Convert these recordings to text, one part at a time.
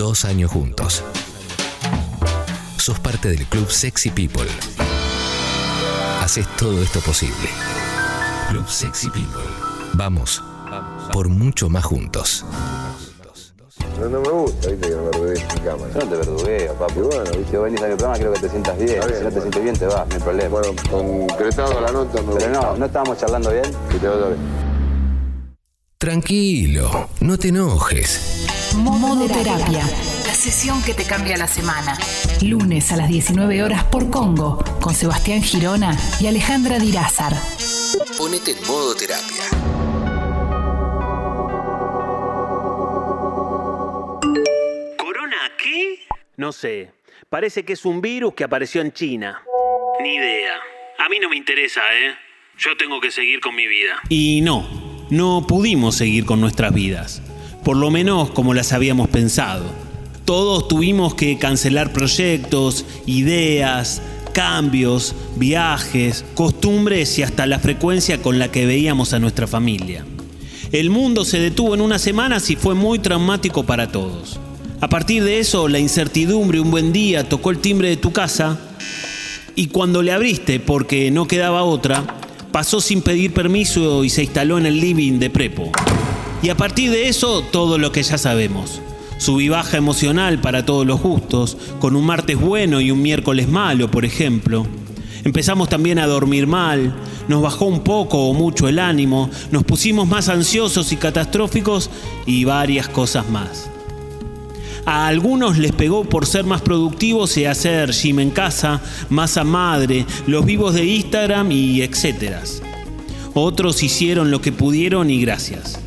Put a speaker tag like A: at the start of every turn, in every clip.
A: Dos años juntos. Sos parte del club Sexy People. Haces todo esto posible. Club Sexy People. Vamos por mucho más juntos.
B: No, no me gusta, viste, que me verdugues en cámara.
C: Yo no te verdugueo, papi.
B: Y bueno,
C: Si vos venís a mi programa, quiero que te sientas bien. Si no te sientes bien, te vas, no hay problema.
B: Bueno, concretado la nota, me
C: Pero no,
B: gusta.
C: no estábamos charlando bien.
B: Que te vaya bien.
A: Tranquilo, no te enojes.
D: Modoterapia, la sesión que te cambia la semana. Lunes a las 19 horas por Congo, con Sebastián Girona y Alejandra Dirázar.
A: Ponete en modo terapia.
E: ¿Corona qué? No sé. Parece que es un virus que apareció en China. Ni idea. A mí no me interesa, ¿eh? Yo tengo que seguir con mi vida. Y no, no pudimos seguir con nuestras vidas. Por lo menos como las habíamos pensado. Todos tuvimos que cancelar proyectos, ideas, cambios, viajes, costumbres y hasta la frecuencia con la que veíamos a nuestra familia. El mundo se detuvo en unas semanas y fue muy traumático para todos. A partir de eso, la incertidumbre un buen día tocó el timbre de tu casa y cuando le abriste, porque no quedaba otra, pasó sin pedir permiso y se instaló en el living de Prepo. Y a partir de eso, todo lo que ya sabemos. Sub y baja emocional para todos los gustos, con un martes bueno y un miércoles malo, por ejemplo. Empezamos también a dormir mal, nos bajó un poco o mucho el ánimo, nos pusimos más ansiosos y catastróficos y varias cosas más. A algunos les pegó por ser más productivos y hacer gym en casa, masa madre, los vivos de Instagram y etcétera. Otros hicieron lo que pudieron y gracias.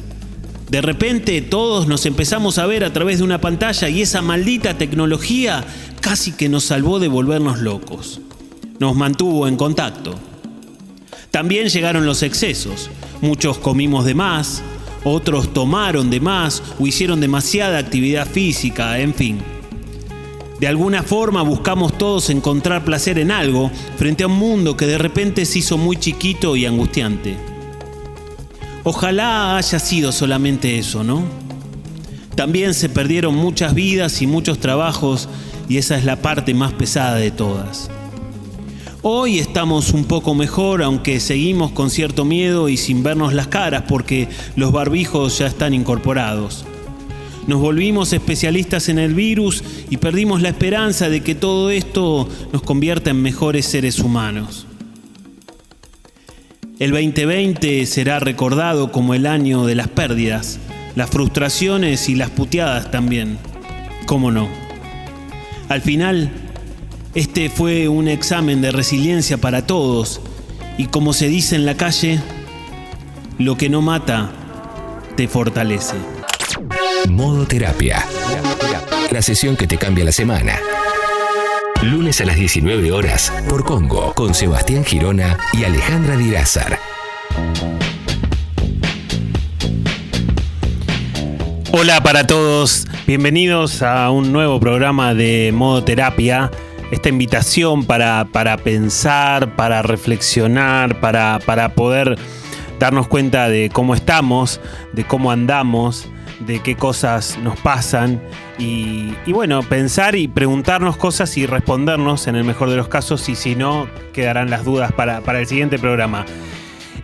E: De repente todos nos empezamos a ver a través de una pantalla y esa maldita tecnología casi que nos salvó de volvernos locos. Nos mantuvo en contacto. También llegaron los excesos. Muchos comimos de más, otros tomaron de más o hicieron demasiada actividad física, en fin. De alguna forma buscamos todos encontrar placer en algo frente a un mundo que de repente se hizo muy chiquito y angustiante. Ojalá haya sido solamente eso, ¿no? También se perdieron muchas vidas y muchos trabajos y esa es la parte más pesada de todas. Hoy estamos un poco mejor, aunque seguimos con cierto miedo y sin vernos las caras porque los barbijos ya están incorporados. Nos volvimos especialistas en el virus y perdimos la esperanza de que todo esto nos convierta en mejores seres humanos. El 2020 será recordado como el año de las pérdidas, las frustraciones y las puteadas también. ¿Cómo no? Al final, este fue un examen de resiliencia para todos y como se dice en la calle, lo que no mata, te fortalece.
A: Modo terapia. La sesión que te cambia la semana. Lunes a las 19 horas por Congo con Sebastián Girona y Alejandra Dirázar.
E: Hola para todos, bienvenidos a un nuevo programa de Modo Terapia. Esta invitación para, para pensar, para reflexionar, para, para poder darnos cuenta de cómo estamos, de cómo andamos, de qué cosas nos pasan y, bueno, pensar y preguntarnos cosas y respondernos en el mejor de los casos y si no, quedarán las dudas para, para el siguiente programa.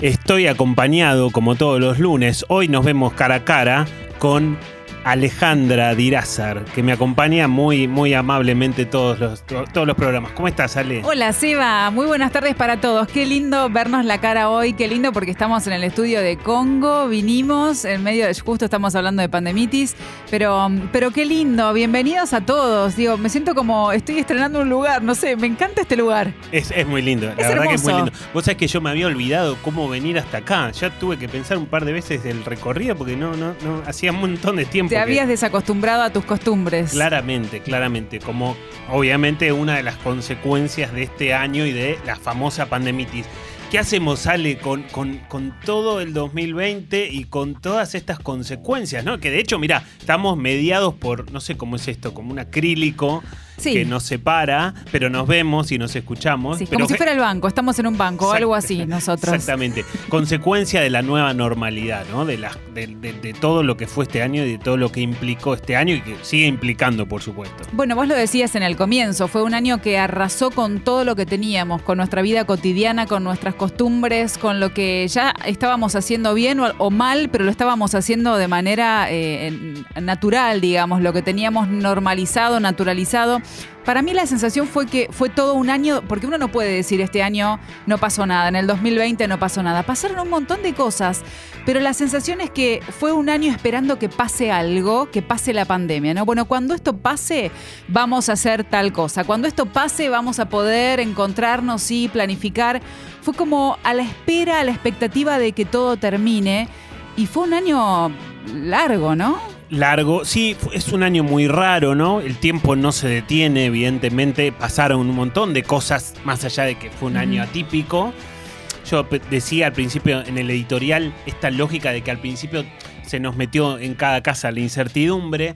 E: Estoy acompañado, como todos los lunes, hoy nos vemos cara a cara con Alejandra Dirázar, que me acompaña muy, muy amablemente todos los, to- todos los programas. ¿Cómo estás, Ale?
F: Hola Seba, muy buenas tardes para todos. Qué lindo vernos la cara hoy, qué lindo porque estamos en el estudio de Congo, vinimos en medio de, justo estamos hablando de pandemitis, pero, pero qué lindo, bienvenidos a todos. Digo, me siento como estoy estrenando un lugar, no sé, me encanta este lugar.
E: Es, es muy lindo, la
F: Es
E: verdad que es muy
F: hermoso.
E: lindo. Vos sabés que yo me había olvidado cómo venir hasta acá. Ya tuve que pensar un par de veces el recorrido porque no, no, no hacía un montón de tiempo.
F: Te habías desacostumbrado a tus costumbres.
E: Claramente, claramente, como obviamente una de las consecuencias de este año y de la famosa pandemitis. ¿Qué hacemos, Ale, con, con, con todo el 2020 y con todas estas consecuencias, ¿no? Que de hecho, mira, estamos mediados por, no sé cómo es esto, como un acrílico
F: Sí.
E: que nos separa, pero nos vemos y nos escuchamos.
F: Sí,
E: pero
F: como si fuera el banco, estamos en un banco o algo así nosotros.
E: Exactamente. Consecuencia de la nueva normalidad, ¿no? De, la- de, de- de todo lo que fue este año y de todo lo que implicó este año y que sigue implicando, por supuesto.
F: Bueno, vos lo decías en el comienzo, fue un año que arrasó con todo lo que teníamos, con nuestra vida cotidiana, con nuestras costumbres, con lo que ya estábamos haciendo bien o, o mal, pero lo estábamos haciendo de manera eh, natural, digamos, lo que teníamos normalizado, naturalizado. Para mí la sensación fue que fue todo un año, porque uno no puede decir este año no pasó nada, en el 2020 no pasó nada. Pasaron un montón de cosas, pero la sensación es que fue un año esperando que pase algo, que pase la pandemia, ¿no? Bueno, cuando esto pase, vamos a hacer tal cosa. Cuando esto pase, vamos a poder encontrarnos y planificar. Fue como a la espera, a la expectativa de que todo termine. Y fue un año largo, ¿no?
E: Largo, sí, es un año muy raro, ¿no? El tiempo no se detiene, evidentemente. Pasaron un montón de cosas, más allá de que fue un año atípico. Yo decía al principio en el editorial esta lógica de que al principio se nos metió en cada casa la incertidumbre.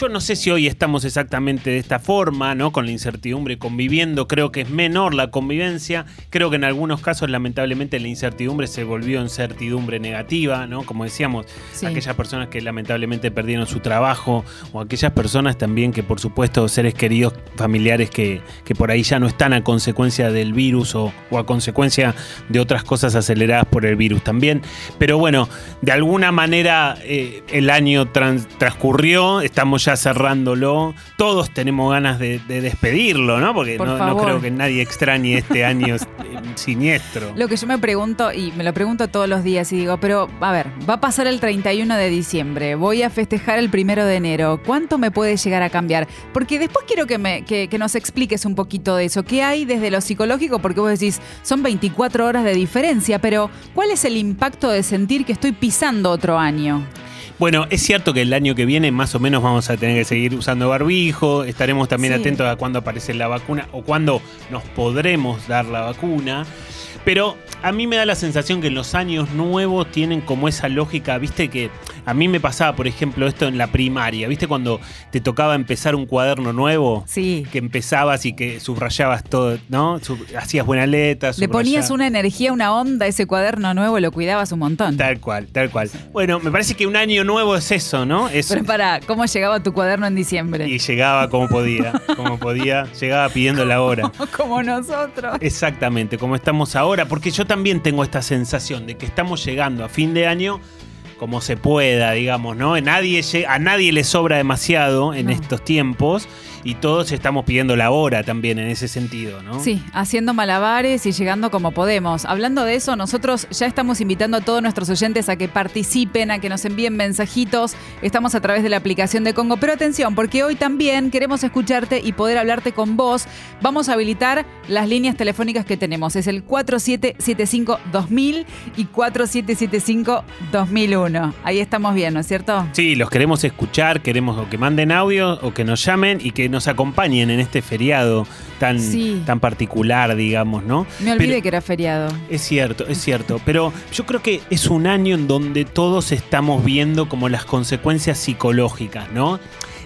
E: Yo no sé si hoy estamos exactamente de esta forma, ¿no? Con la incertidumbre conviviendo. Creo que es menor la convivencia. Creo que en algunos casos, lamentablemente, la incertidumbre se volvió en certidumbre negativa, ¿no? Como decíamos,
F: Sí.
E: aquellas personas que lamentablemente perdieron su trabajo o aquellas personas también que, por supuesto, seres queridos, familiares que, que por ahí ya no están a consecuencia del virus o, o a consecuencia de otras cosas aceleradas por el virus también. Pero bueno, de alguna manera eh, el año trans- transcurrió, estamos ya cerrándolo, todos tenemos ganas de, de despedirlo, ¿no? Porque
F: Por
E: no, creo que nadie extrañe este año eh, siniestro.
F: Lo que yo me pregunto, y me lo pregunto todos los días, y digo, pero a ver, va a pasar el 31 de diciembre, voy a festejar el primero de enero, ¿cuánto me puede llegar a cambiar? Porque después quiero que, me, que, que nos expliques un poquito de eso. ¿Qué hay desde lo psicológico? Porque vos decís, son 24 horas de diferencia, pero ¿cuál es el impacto de sentir que estoy pisando otro año?
E: Bueno, es cierto que el año que viene más o menos vamos a tener que seguir usando barbijo, estaremos también
F: Sí.
E: atentos a cuándo aparece la vacuna o cuándo nos podremos dar la vacuna. Pero a mí me da la sensación que los años nuevos tienen como esa lógica, viste que a mí me pasaba, por ejemplo, esto en la primaria, viste cuando te tocaba empezar un cuaderno nuevo,
F: Sí.
E: que empezabas y que subrayabas todo, ¿no? Sub- hacías buena letra,
F: Le ponías una energía, una onda a ese cuaderno nuevo, lo cuidabas un montón.
E: Tal cual, tal cual. Bueno, me parece que un año nuevo es eso, ¿no? Es
F: Pero para, ¿cómo llegaba tu cuaderno en diciembre?
E: Y llegaba como podía, como podía, llegaba pidiendo la hora.
F: Como nosotros.
E: Exactamente, como estamos ahora, porque yo también tengo esta sensación de que estamos llegando a fin de año como se pueda, digamos, ¿no? Nadie lle- a nadie le sobra demasiado en estos tiempos y todos estamos pidiendo la hora también en ese sentido, ¿no?
F: Sí, haciendo malabares y llegando como podemos. Hablando de eso, nosotros ya estamos invitando a todos nuestros oyentes a que participen, a que nos envíen mensajitos. Estamos a través de la aplicación de Congo. Pero atención, porque hoy también queremos escucharte y poder hablarte con vos. Vamos a habilitar las líneas telefónicas que tenemos. Es el 4775-2000 y 4775-2001. Ahí estamos bien, ¿no es cierto?
E: Sí, los queremos escuchar, queremos o que manden audio o que nos llamen y que nos acompañen en este feriado tan,
F: Sí.
E: tan particular, digamos, ¿no?
F: Me olvidé
E: Pero-
F: que era feriado.
E: Es cierto, es cierto, pero yo creo que es un año en donde todos estamos viendo como las consecuencias psicológicas, ¿no?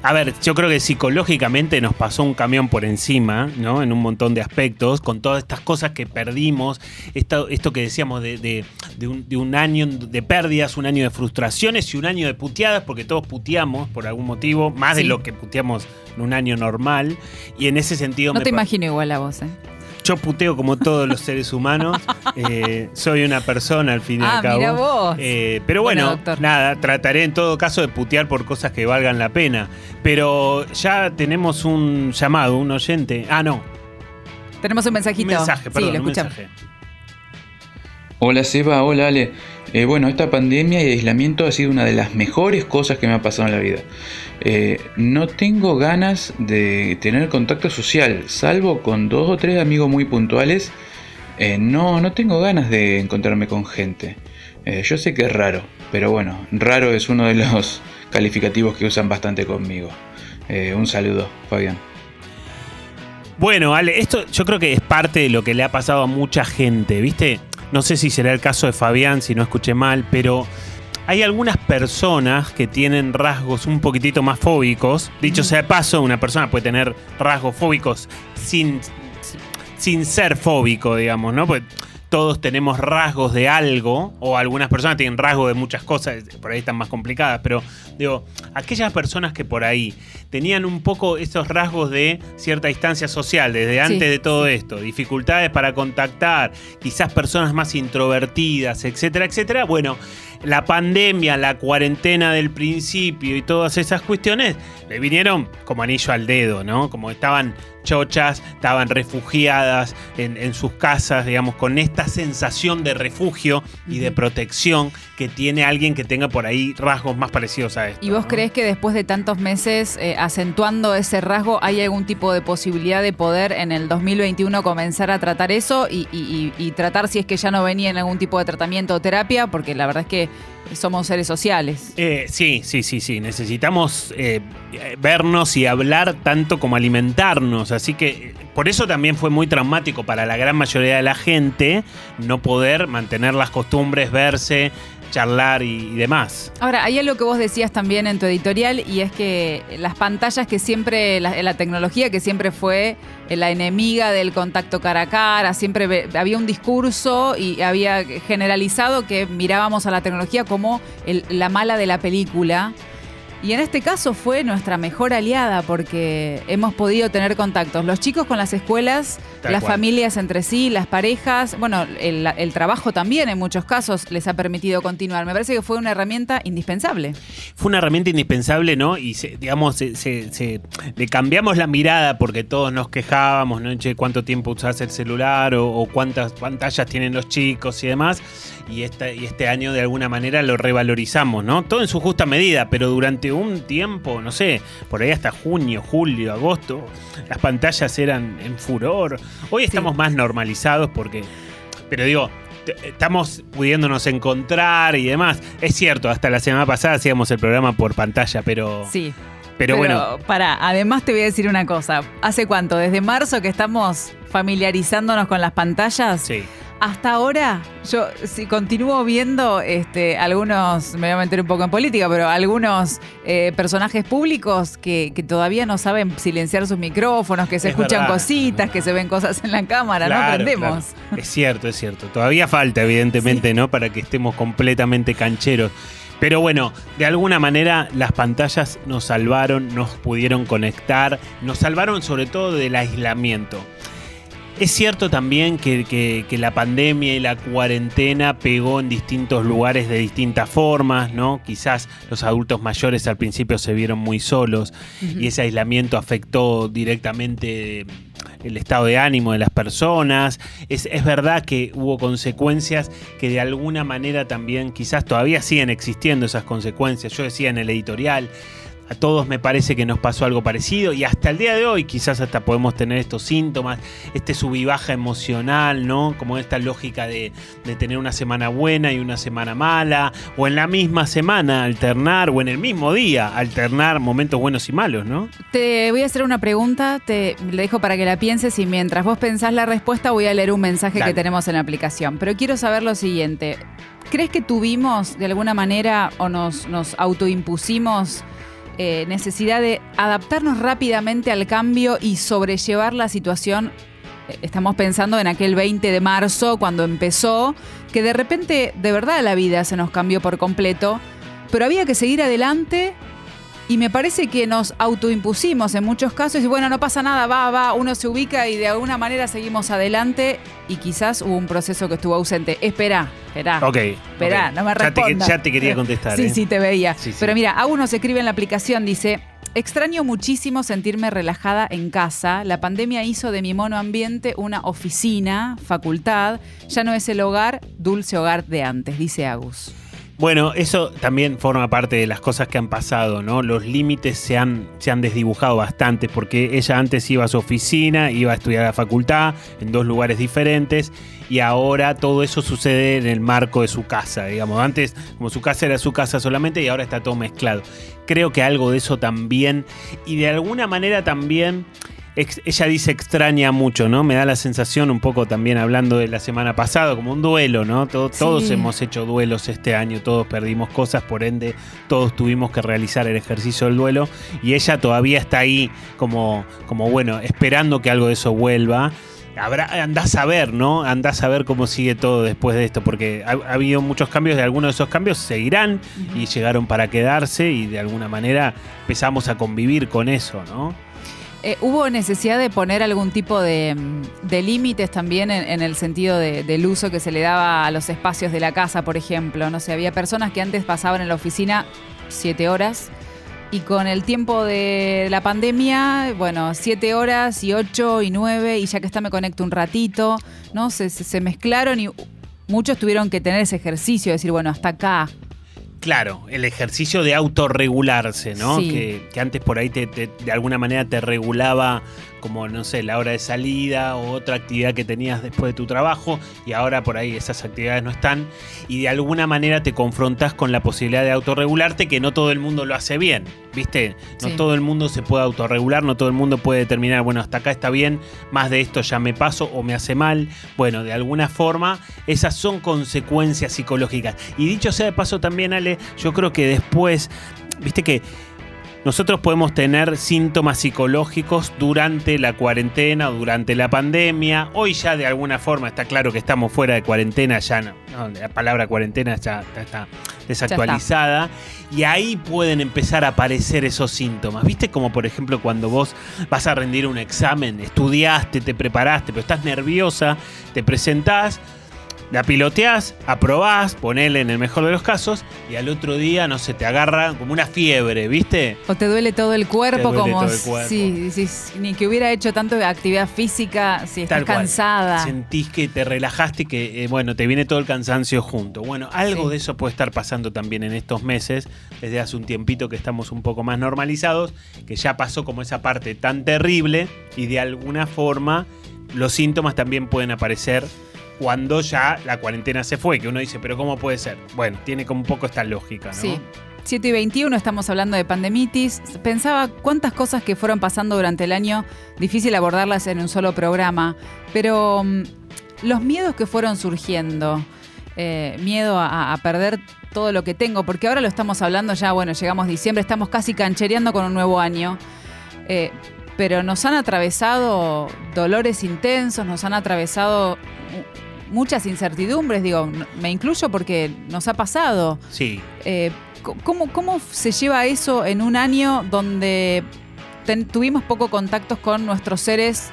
E: A ver, yo creo que psicológicamente nos pasó un camión por encima, ¿no? En un montón de aspectos, con todas estas cosas que perdimos, esto, esto que decíamos de, de- de un, de un año de pérdidas, un año de frustraciones y un año de puteadas, porque todos puteamos por algún motivo, más de lo que puteamos en un año normal, y en ese sentido
F: No
E: me
F: te imagino igual a vos, ¿eh?
E: Yo puteo como todos los seres humanos. Eh, soy una persona al fin y
F: Ah,
E: al cabo.
F: mira vos.
E: Eh, pero
F: Bueno,
E: nada, trataré en todo caso de putear por cosas que valgan la pena. Pero ya tenemos un llamado, un oyente. Ah, no.
F: Tenemos un mensajito.
E: Un mensaje, perdón,
F: sí, lo
E: un
F: escuchamos.
E: mensaje.
G: Hola Seba, hola Ale. Eh, bueno, esta pandemia y aislamiento ha sido una de las mejores cosas que me ha pasado en la vida. Eh, no tengo ganas de tener contacto social, salvo con dos o tres amigos muy puntuales. Eh, no, no tengo ganas de encontrarme con gente. Eh, yo sé que es raro, pero bueno, raro es uno de los calificativos que usan bastante conmigo. Un saludo, Fabián.
E: Bueno, Ale, esto yo creo que es parte de lo que le ha pasado a mucha gente, ¿viste? No sé si será el caso de Fabián, si no escuché mal, pero hay algunas personas que tienen rasgos un poquitito más fóbicos. Dicho sea de paso, una persona puede tener rasgos fóbicos sin, sin ser fóbico, digamos, ¿no? Pues todos tenemos rasgos de algo, o algunas personas tienen rasgos de muchas cosas, por ahí están más complicadas, pero digo, aquellas personas que por ahí tenían un poco esos rasgos de cierta distancia social desde antes de todo esto, dificultades para contactar, quizás personas más introvertidas, etcétera, etcétera, bueno, la pandemia, la cuarentena del principio y todas esas cuestiones le vinieron como anillo al dedo, ¿no? Como estaban chochas, estaban refugiadas en, sus casas, digamos, con esta sensación de refugio y de protección que tiene alguien que tenga por ahí rasgos más parecidos a esto.
F: ¿Y vos crees que después de tantos meses eh, acentuando ese rasgo, hay algún tipo de posibilidad de poder en el 2021 comenzar a tratar eso y, y tratar si es que ya no venía en algún tipo de tratamiento o terapia? Porque la verdad es que somos seres sociales.
E: Eh, sí, sí, sí, sí. Necesitamos eh, vernos y hablar tanto como alimentarnos. Así que por eso también fue muy traumático para la gran mayoría de la gente no poder mantener las costumbres, verse, charlar y, demás.
F: Ahora, hay algo que vos decías también en tu editorial y es que las pantallas que siempre, la, tecnología que siempre fue la enemiga del contacto cara a cara, siempre había un discurso y había generalizado que mirábamos a la tecnología como la mala de la película. Y en este caso fue nuestra mejor aliada porque hemos podido tener contactos. Los chicos con las escuelas, las familias entre sí, las parejas, bueno, el, trabajo también en muchos casos les ha permitido continuar. Me parece que fue una herramienta indispensable.
E: Fue una herramienta indispensable, ¿no? Y digamos, le cambiamos la mirada porque todos nos quejábamos, ¿no? Che, ¿cuánto tiempo usás el celular o, o cuántas pantallas tienen los chicos y demás? Y, y este año de alguna manera lo revalorizamos, ¿no? Todo en su justa medida, pero durante un tiempo, no sé, por ahí hasta junio, julio, agosto, las pantallas eran en furor. Hoy estamos más normalizados porque, pero digo, estamos pudiéndonos encontrar y demás. Es cierto, hasta la semana pasada hacíamos el programa por pantalla, pero...
F: Sí. Pero, bueno. Para, además te voy a decir una cosa. ¿Hace cuánto? Desde marzo que estamos familiarizándonos con las pantallas.
E: Sí
F: hasta ahora, yo si continúo viendo este, algunos, me voy a meter un poco en política, pero algunos eh, personajes públicos que, todavía no saben silenciar sus micrófonos, que se escuchan cositas, que se ven cosas en la cámara, no aprendemos.
E: Es cierto, es cierto. Todavía falta, evidentemente, ¿no? Para que estemos completamente cancheros. Pero bueno, de alguna manera las pantallas nos salvaron, nos pudieron conectar, nos salvaron sobre todo del aislamiento. Es cierto también que, la pandemia y la cuarentena pegó en distintos lugares de distintas formas, ¿no? Quizás los adultos mayores al principio se vieron muy solos y ese aislamiento afectó directamente el estado de ánimo de las personas. Es, es, verdad que hubo consecuencias que de alguna manera también quizás todavía siguen existiendo esas consecuencias. Yo decía en el editorial, a todos me parece que nos pasó algo parecido y hasta el día de hoy quizás hasta podemos tener estos síntomas, este sub y baja emocional, ¿no? Como esta lógica de, tener una semana buena y una semana mala, o en la misma semana alternar, o en el mismo día alternar momentos buenos y malos, ¿no?
F: Te voy a hacer una pregunta, te le dejo para que la pienses y mientras vos pensás la respuesta voy a leer un mensaje que tenemos en la aplicación. Pero quiero saber lo siguiente. ¿Crees que tuvimos de alguna manera o nos, nos autoimpusimos eh, necesidad de adaptarnos rápidamente al cambio y sobrellevar la situación. Eh, estamos pensando en aquel 20 de marzo, cuando empezó, que de repente, de verdad, la vida se nos cambió por completo, pero había que seguir adelante y me parece que nos autoimpusimos en muchos casos y bueno, no pasa nada, va, va, uno se ubica y de alguna manera seguimos adelante y quizás hubo un proceso que estuvo ausente. Espera, espera.
E: Ok.
F: Espera, no me respondas.
E: Ya te, quería contestar.
F: Sí,
E: ¿eh?
F: sí, te veía. Pero mira, a uno se escribe en la aplicación, dice, Extraño muchísimo sentirme relajada en casa. La pandemia hizo de mi mono ambiente una oficina, facultad. Ya no es el hogar, dulce hogar de antes, dice Agus.
E: Bueno, eso también forma parte de las cosas que han pasado, ¿no? Los límites se han, se han desdibujado bastante porque ella antes iba a su oficina, iba a estudiar a la facultad en dos lugares diferentes y ahora todo eso sucede en el marco de su casa, digamos. Antes, como su casa era su casa solamente y ahora está todo mezclado. Creo que algo de eso también y de alguna manera también ella dice extraña mucho, ¿no? Me da la sensación un poco también hablando de la semana pasada, como un duelo, ¿no? To-
F: Sí.
E: Todos hemos hecho duelos este año, todos perdimos cosas, por ende todos tuvimos que realizar el ejercicio del duelo y ella todavía está ahí como, como bueno, esperando que algo de eso vuelva. Habrá, andás a ver, ¿no? Andás a ver cómo sigue todo después de esto, porque ha, ha habido muchos cambios, de algunos de esos cambios seguirán y llegaron para quedarse y de alguna manera empezamos a convivir con eso, ¿no?
F: Eh, ¿Hubo necesidad de poner algún tipo de, límites también en, el sentido de- del uso que se le daba a los espacios de la casa, por ejemplo? No sé, había personas que antes pasaban en la oficina siete horas y con el tiempo de la pandemia, bueno, siete horas y ocho y nueve y ya que está me conecto un ratito, ¿no? Se, se- mezclaron y muchos tuvieron que tener ese ejercicio, de decir, bueno, hasta acá.
E: Claro, el ejercicio de autorregularse, ¿no?
F: Sí.
E: Que, que antes por ahí te, te- de alguna manera te regulaba como, no sé, la hora de salida o otra actividad que tenías después de tu trabajo y ahora por ahí esas actividades no están y de alguna manera te confrontas con la posibilidad de autorregularte que no todo el mundo lo hace bien, ¿viste? No
F: Sí.
E: todo el mundo se puede autorregular, no todo el mundo puede determinar, bueno, hasta acá está bien, más de esto ya me paso o me hace mal. Bueno, de alguna forma esas son consecuencias psicológicas. Y dicho sea de paso también, Ale, yo creo que después, viste que nosotros podemos tener síntomas psicológicos durante la cuarentena o durante la pandemia. Hoy ya de alguna forma está claro que estamos fuera de cuarentena, ya no, no, la palabra cuarentena ya, ya está desactualizada. Y ahí pueden empezar a aparecer esos síntomas. ¿Viste? Como por ejemplo cuando vos vas a rendir un examen, estudiaste, te preparaste, pero estás nerviosa, te presentás, la piloteás, aprobás, ponele en el mejor de los casos, y al otro día, no sé, te agarra como una fiebre, ¿viste?
F: O te duele todo el cuerpo, como
E: todo el cuerpo.
F: si, si- ni que hubiera hecho tanto de actividad física, si estás cansada.
E: Sentís que te relajaste y que, eh, bueno, te viene todo el cansancio junto. Bueno, algo
F: Sí.
E: de eso puede estar pasando también en estos meses, desde hace un tiempito que estamos un poco más normalizados, que ya pasó como esa parte tan terrible y de alguna forma los síntomas también pueden aparecer cuando ya la cuarentena se fue, que uno dice, pero ¿cómo puede ser? Bueno, tiene como un poco esta lógica, ¿no?
F: Sí. 7 y 21 estamos hablando de pandemitis. Pensaba cuántas cosas que fueron pasando durante el año, difícil abordarlas en un solo programa, pero mm, los miedos que fueron surgiendo, eh, miedo a, perder todo lo que tengo, porque ahora lo estamos hablando ya, bueno, llegamos diciembre, estamos casi canchereando con un nuevo año. Eh, pero nos han atravesado dolores intensos, nos han atravesado muchas incertidumbres, digo, me incluyo porque nos ha pasado.
E: Sí,
F: Eh, ¿cómo, ¿Cómo se lleva eso en un año donde ten- tuvimos poco contactos con nuestros seres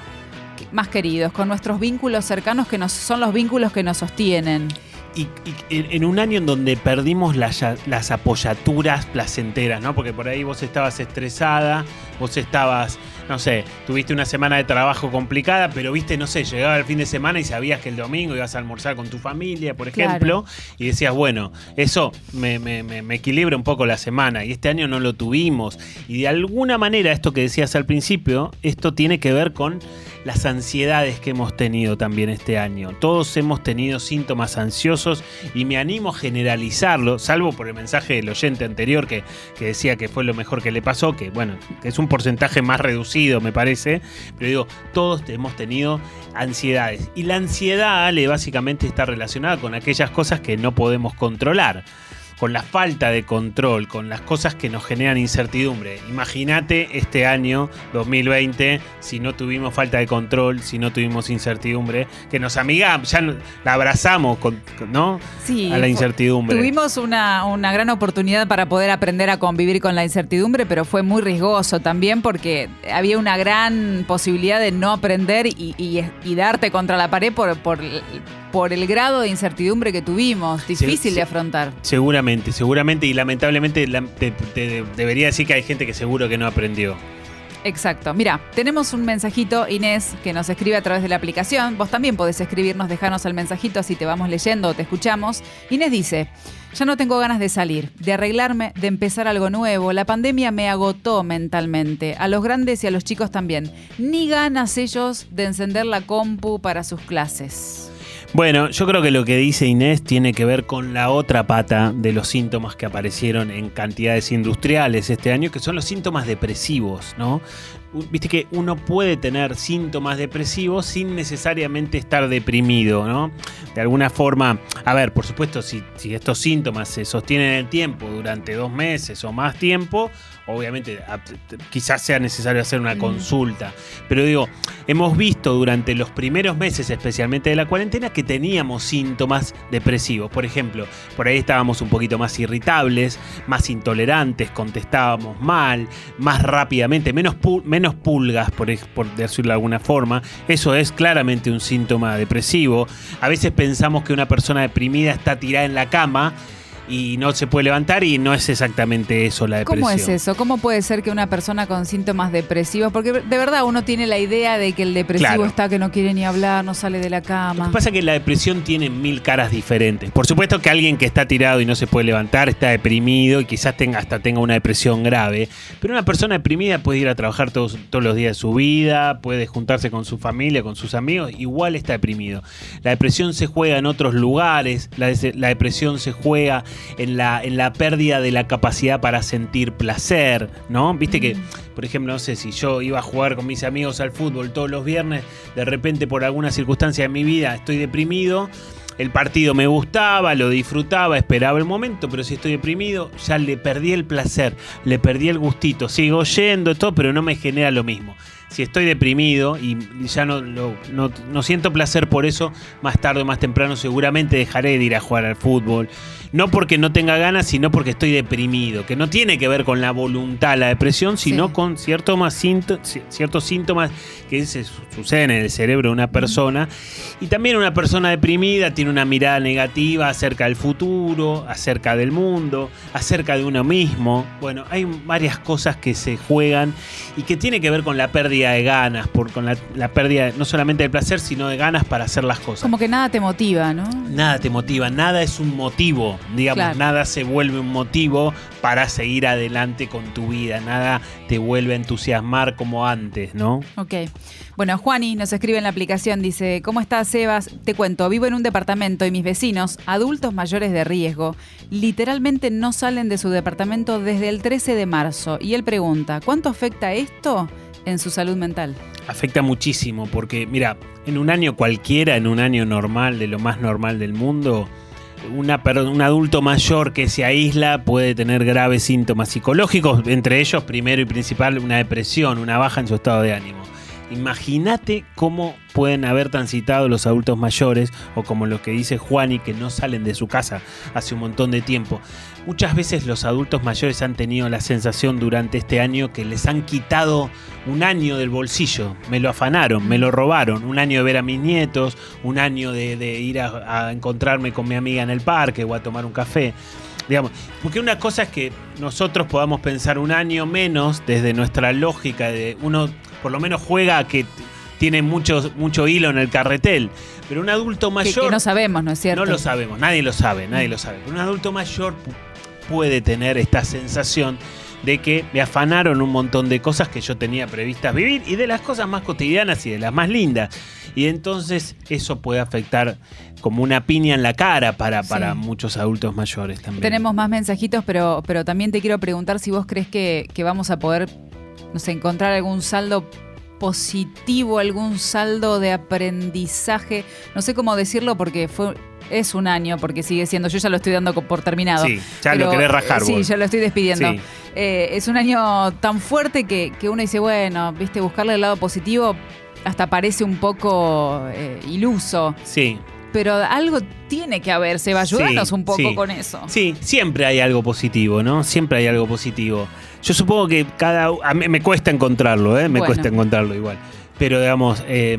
F: más queridos, con nuestros vínculos cercanos que nos, son los vínculos que nos sostienen?
E: Y, y en un año en donde perdimos las, las apoyaturas placenteras, ¿no? Porque por ahí vos estabas estresada, vos estabas, no sé, tuviste una semana de trabajo complicada, pero viste, no sé, llegaba el fin de semana y sabías que el domingo ibas a almorzar con tu familia, por
F: Claro.
E: ejemplo, y decías, bueno, eso me, me- me- me equilibra un poco la semana, y este año no lo tuvimos. Y de alguna manera, esto que decías al principio, esto tiene que ver con las ansiedades que hemos tenido también este año. Todos hemos tenido síntomas ansiosos y me animo a generalizarlo, salvo por el mensaje del oyente anterior que, que decía que fue lo mejor que le pasó, que bueno, que es un porcentaje más reducido me parece, pero digo, todos hemos tenido ansiedades. Y la ansiedad, Ale, básicamente está relacionada con aquellas cosas que no podemos controlar con la falta de control, con las cosas que nos generan incertidumbre. Imagínate este año 2020 si no tuvimos falta de control, si no tuvimos incertidumbre, que nos amigamos, ya no- la abrazamos, con, ¿no?
F: Sí,
E: A la incertidumbre.
F: Tuvimos una, una gran oportunidad para poder aprender a convivir con la incertidumbre, pero fue muy riesgoso también porque había una gran posibilidad de no aprender y, y- y darte contra la pared por, por, por el grado de incertidumbre que tuvimos. Difícil de afrontar.
E: Seguramente, seguramente, y lamentablemente la- te- te- debería decir que hay gente que seguro que no aprendió.
F: Exacto. Mira, tenemos un mensajito, Inés, que nos escribe a través de la aplicación. Vos también podés escribirnos, dejarnos el mensajito, así te vamos leyendo o te escuchamos. Inés dice, ya no tengo ganas de salir, de arreglarme, de empezar algo nuevo. La pandemia me agotó mentalmente, a los grandes y a los chicos también. Ni ganas ellos de encender la compu para sus clases.
E: Bueno, yo creo que lo que dice Inés tiene que ver con la otra pata de los síntomas que aparecieron en cantidades industriales este año, que son los síntomas depresivos, ¿no? Viste que uno puede tener síntomas depresivos sin necesariamente estar deprimido, ¿no? De alguna forma, a ver, por supuesto, si, estos síntomas se sostienen en el tiempo durante dos meses o más tiempo, obviamente a- quizás sea necesario hacer una consulta. Pero digo, hemos visto durante los primeros meses, especialmente de la cuarentena, que teníamos síntomas depresivos. Por ejemplo, por ahí estábamos un poquito más irritables, más intolerantes, contestábamos mal, más rápidamente, menos, pu- menos pulgas, por decirlo de alguna forma. Eso es claramente un síntoma depresivo. A veces pensamos que una persona deprimida está tirada en la cama y no se puede levantar y no es exactamente eso la depresión.
F: ¿Cómo es eso? ¿Cómo puede ser que una persona con síntomas depresivos, porque de verdad uno tiene la idea de que el depresivo
E: Claro.
F: está que no quiere ni hablar, no sale de la
E: Lo
F: cama?
E: que pasa es que la depresión tiene mil caras diferentes. Por supuesto que alguien que está tirado y no se puede levantar está deprimido y quizás tenga, hasta tenga una depresión grave. Pero una persona deprimida puede ir a trabajar todos, todos los días de su vida, puede juntarse con su familia, con sus amigos, igual está deprimido. La depresión se juega en otros lugares, la depresión se juega en la, en la pérdida de la capacidad para sentir placer, ¿no? Viste que, por ejemplo, no sé, si yo iba a jugar con mis amigos al fútbol todos los viernes, de repente por alguna circunstancia de mi vida estoy deprimido, el partido me gustaba, lo disfrutaba, esperaba el momento, pero si estoy deprimido, ya le perdí el placer, le perdí el gustito, sigo yendo, todo, pero no me genera lo mismo. Si estoy deprimido y ya no, lo- no, no siento placer por eso, más tarde o más temprano seguramente dejaré de ir a jugar al fútbol. No porque no tenga ganas, sino porque estoy deprimido, que no tiene que ver con la voluntad, la depresión, sino
F: Sí.
E: con ciertos, más sínto- ci- ciertos síntomas que se suceden en el cerebro de una persona. Y también una persona deprimida tiene una mirada negativa acerca del futuro, acerca del mundo, acerca de uno mismo. Bueno, hay varias cosas que se juegan y que tiene que ver con la pérdida de ganas, por, con la, la pérdida no solamente de placer, sino de ganas para hacer las cosas.
F: Como que nada te motiva, ¿no?
E: Nada te motiva, nada es un motivo, digamos,
F: Claro.
E: nada se vuelve un motivo para seguir adelante con tu vida, nada te vuelve a entusiasmar como antes, ¿no?
F: Ok. Bueno, Juani nos escribe en la aplicación, dice, ¿cómo estás, Sebas? Te cuento, vivo en un departamento y mis vecinos, adultos mayores de riesgo, literalmente no salen de su departamento desde el 13 de marzo. Y él pregunta, ¿cuánto afecta esto en su salud mental?
E: Afecta muchísimo porque, mira, en un año cualquiera, en un año normal, de lo más normal del mundo, una un adulto mayor que se aísla puede tener graves síntomas psicológicos, entre ellos, primero y principal, una depresión, una baja en su estado de ánimo. Imagínate cómo pueden haber transitado los adultos mayores, o como lo que dice Juani, que no salen de su casa hace un montón de tiempo. Muchas veces los adultos mayores han tenido la sensación durante este año que les han quitado un año del bolsillo, me lo afanaron, me lo robaron, un año de ver a mis nietos, un año de, ir a, a encontrarme con mi amiga en el parque o a tomar un café. Digamos, porque una cosa es que nosotros podamos pensar un año menos desde nuestra lógica de uno por lo menos juega que tiene mucho, mucho hilo en el carretel, pero un adulto
F: Que,
E: mayor
F: que no sabemos, ¿no es cierto?
E: no lo sabemos, nadie lo sabe, nadie lo sabe. Pero un adulto mayor pu- puede tener esta sensación de que me afanaron un montón de cosas que yo tenía previstas vivir y de las cosas más cotidianas y de las más lindas. Y entonces eso puede afectar como una piña en la cara para,
F: Sí.
E: para muchos adultos mayores también.
F: Tenemos más mensajitos, pero, pero también te quiero preguntar si vos crees que, que vamos a poder, no sé, encontrar algún saldo positivo, algún saldo de aprendizaje. No sé cómo decirlo porque fue es un año, porque sigue siendo, yo ya lo estoy dando por terminado.
E: Sí, ya lo querés rajar
F: Sí,
E: vos.
F: ya lo estoy despidiendo.
E: Sí.
F: Eh, es un año tan fuerte que, que uno dice, bueno, viste, buscarle el lado positivo hasta parece un poco eh, iluso.
E: Sí,
F: Pero algo tiene que haber, Seba,
E: Sí,
F: ayúdanos un poco
E: sí.
F: con eso.
E: Sí, siempre hay algo positivo, ¿no? Siempre hay algo positivo. Yo supongo que cada... A mí me cuesta encontrarlo, ¿eh? Me
F: Bueno.
E: cuesta encontrarlo igual. Pero digamos, eh,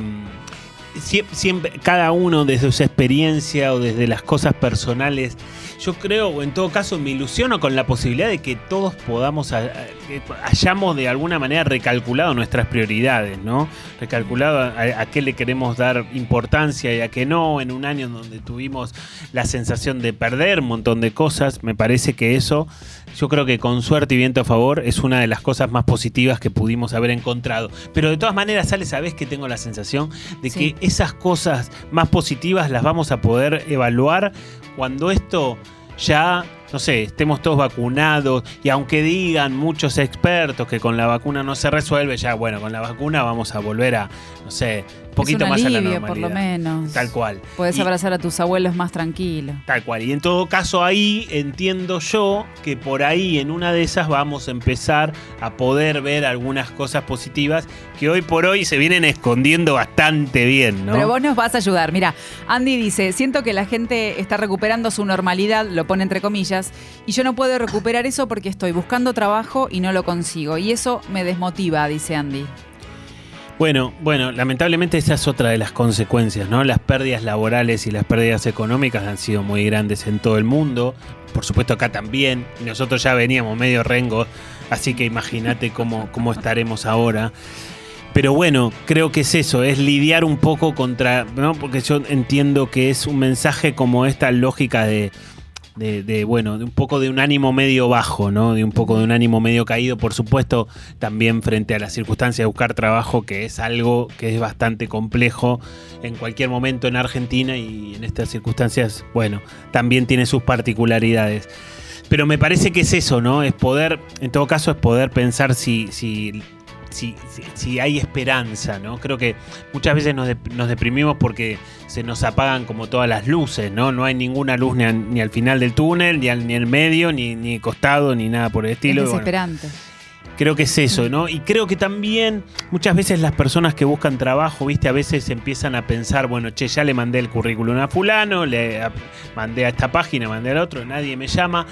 E: sie- siempre, cada uno desde su experiencia o desde las cosas personales, yo creo, o en todo caso me ilusiono con la posibilidad de que todos podamos, a- a- que hayamos de alguna manera recalculado nuestras prioridades, ¿no? Recalculado a, a qué le queremos dar importancia y a qué no, en un año donde tuvimos la sensación de perder un montón de cosas, me parece que eso, yo creo que con suerte y viento a favor, es una de las cosas más positivas que pudimos haber encontrado. Pero de todas maneras, sale, sabes que tengo la sensación de
F: Sí.
E: que esas cosas más positivas las vamos a poder evaluar cuando esto ya, no sé, estemos todos vacunados y aunque digan muchos expertos que con la vacuna no se resuelve, ya bueno, con la vacuna vamos a volver a, no sé, poquito
F: es un
E: más a la
F: alivio,
E: normalidad.
F: por lo menos.
E: Tal cual.
F: Puedes
E: Y-
F: abrazar a tus abuelos más tranquilo.
E: Tal cual. Y en todo caso ahí entiendo yo que por ahí en una de esas vamos a empezar a poder ver algunas cosas positivas que hoy por hoy se vienen escondiendo bastante bien, ¿no?
F: Pero vos nos vas a ayudar. Mira, Andy dice, siento que la gente está recuperando su normalidad, lo pone entre comillas, y yo no puedo recuperar eso porque estoy buscando trabajo y no lo consigo. Y eso me desmotiva, dice Andy.
E: Bueno, bueno, lamentablemente esa es otra de las consecuencias, ¿no? Las pérdidas laborales y las pérdidas económicas han sido muy grandes en todo el mundo. Por supuesto acá también. Nosotros ya veníamos medio rengo, así que imagínate cómo, cómo estaremos ahora. Pero bueno, creo que es eso, es lidiar un poco contra, ¿no? Porque yo entiendo que es un mensaje como esta lógica de, de, bueno, de un poco de un ánimo medio bajo, ¿no? De un poco de un ánimo medio caído, por supuesto, también frente a la circunstancia de buscar trabajo, que es algo que es bastante complejo en cualquier momento en Argentina y en estas circunstancias, bueno, también tiene sus particularidades. Pero me parece que es eso, ¿no? Es poder, en todo caso, es poder pensar si, si si, si, si, hay esperanza, ¿no? Creo que muchas veces nos, de, nos, deprimimos porque se nos apagan como todas las luces, ¿no? No hay ninguna luz ni, a, ni al final del túnel, ni al, ni al medio, ni, ni costado, ni nada por el estilo.
F: Es desesperante.
E: Bueno, creo que es eso, ¿no? Y creo que también muchas veces las personas que buscan trabajo, viste, a veces empiezan a pensar, bueno, che, ya le mandé el currículum a fulano, le a, mandé a esta página, mandé al otro, nadie me llama.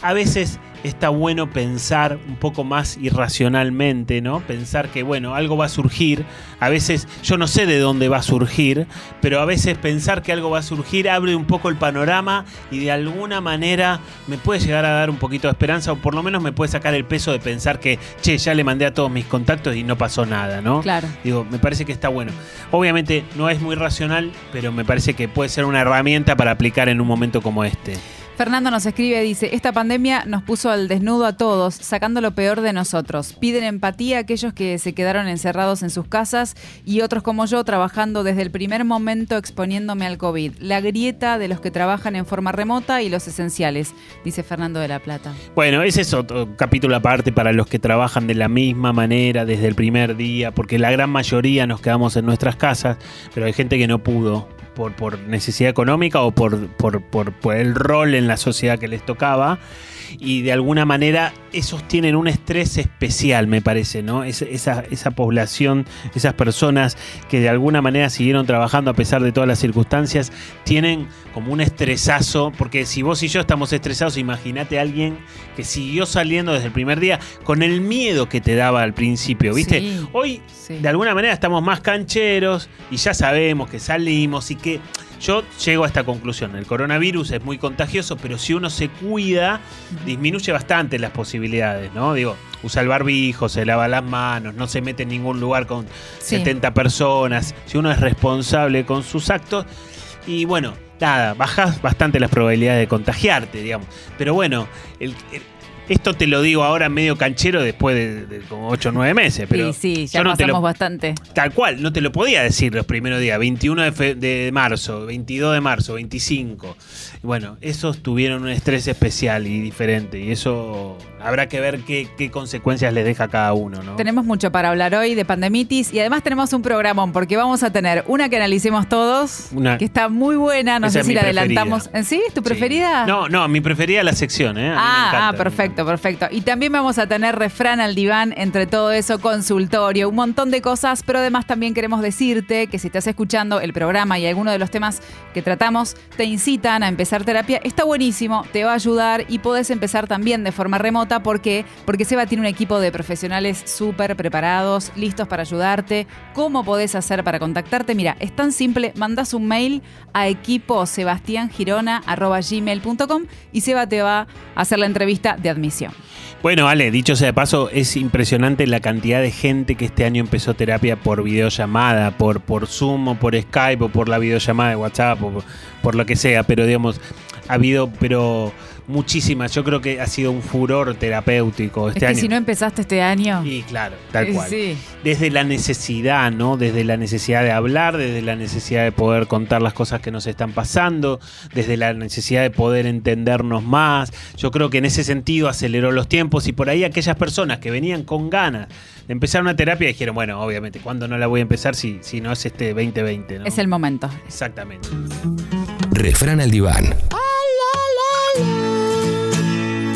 E: A veces está bueno pensar un poco más irracionalmente, ¿no? Pensar que, bueno, algo va a surgir. A veces yo no sé de dónde va a surgir, pero a veces pensar que algo va a surgir abre un poco el panorama y de alguna manera me puede llegar a dar un poquito de esperanza o por lo menos me puede sacar el peso de pensar que, che, ya le mandé a todos mis contactos y no pasó nada, ¿no?
F: Claro.
E: Digo, me parece que está bueno. Obviamente no es muy racional, pero me parece que puede ser una herramienta para aplicar en un momento como este.
F: Fernando nos escribe, dice, esta pandemia nos puso al desnudo a todos, sacando lo peor de nosotros. Piden empatía a aquellos que se quedaron encerrados en sus casas y otros como yo trabajando desde el primer momento exponiéndome al COVID. La grieta de los que trabajan en forma remota y los esenciales, dice Fernando de la Plata.
E: Bueno, ese es otro capítulo aparte para los que trabajan de la misma manera desde el primer día, porque la gran mayoría nos quedamos en nuestras casas, pero hay gente que no pudo por, por necesidad económica o por, por, por, por, el rol en la sociedad que les tocaba. Y de alguna manera esos tienen un estrés especial, me parece, ¿no? Es, esa, esa población, esas personas que de alguna manera siguieron trabajando a pesar de todas las circunstancias, tienen como un estresazo, porque si vos y yo estamos estresados, imagínate a alguien que siguió saliendo desde el primer día con el miedo que te daba al principio, ¿viste?
F: Sí,
E: Hoy,
F: sí.
E: de alguna manera, estamos más cancheros y ya sabemos que salimos y que yo llego a esta conclusión. El coronavirus es muy contagioso, pero si uno se cuida, disminuye bastante las posibilidades, ¿no? Digo, usa el barbijo, se lava las manos, no se mete en ningún lugar con
F: Sí.
E: 70 personas. Si uno es responsable con sus actos, y bueno, nada, bajas bastante las probabilidades de contagiarte, digamos. Pero bueno, el- el- esto te lo digo ahora medio canchero después de, de como 8 o 9 meses, pero
F: sí, sí, ya
E: no
F: pasamos
E: lo,
F: bastante.
E: Tal cual, no te lo podía decir los primeros días, 21 de, fe- de marzo, 22 de marzo, 25. Y Bueno, esos tuvieron un estrés especial y diferente, y eso habrá que ver qué, qué consecuencias les deja a cada uno, ¿no?
F: Tenemos mucho para hablar hoy de pandemitis y además tenemos un programón porque vamos a tener una que analicemos todos,
E: Una-
F: que está muy buena, no sé si la
E: preferida.
F: adelantamos. ¿En sí? ¿Es tu
E: Sí.
F: preferida?
E: No, no, mi preferida es la sección, ¿eh? A mí me
F: Ah,
E: encanta.
F: Perfecto. Y también vamos a tener refrán al diván, entre todo eso, consultorio, un montón de cosas, pero además también queremos decirte que si estás escuchando el programa y alguno de los temas que tratamos te incitan a empezar terapia, está buenísimo, te va a ayudar y podés empezar también de forma remota. ¿Por qué? Porque Seba tiene un equipo de profesionales súper preparados, listos para ayudarte. ¿Cómo podés hacer para contactarte? Mira, es tan simple, mandás un mail a equipo gmail.com y Seba te va a hacer la entrevista de admisión
E: Bueno, Ale, dicho sea de paso, es impresionante la cantidad de gente que este año empezó terapia por videollamada, por, por Zoom o por Skype o por la videollamada de WhatsApp o por, por lo que sea, pero digamos, ha habido, pero muchísimas. Yo creo que ha sido un furor terapéutico este
F: es que
E: año.
F: si no empezaste este año.
E: Y claro, tal
F: Eh,
E: cual.
F: sí.
E: Desde la necesidad, ¿no? Desde la necesidad de hablar, desde la necesidad de poder contar las cosas que nos están pasando, desde la necesidad de poder entendernos más. Yo creo que en ese sentido aceleró los tiempos y por ahí aquellas personas que venían con ganas de empezar una terapia dijeron, bueno, obviamente, ¿cuándo no la voy a empezar si, si no es este 2020? ¿no?
F: Es el momento.
E: Exactamente.
A: Refrán al diván.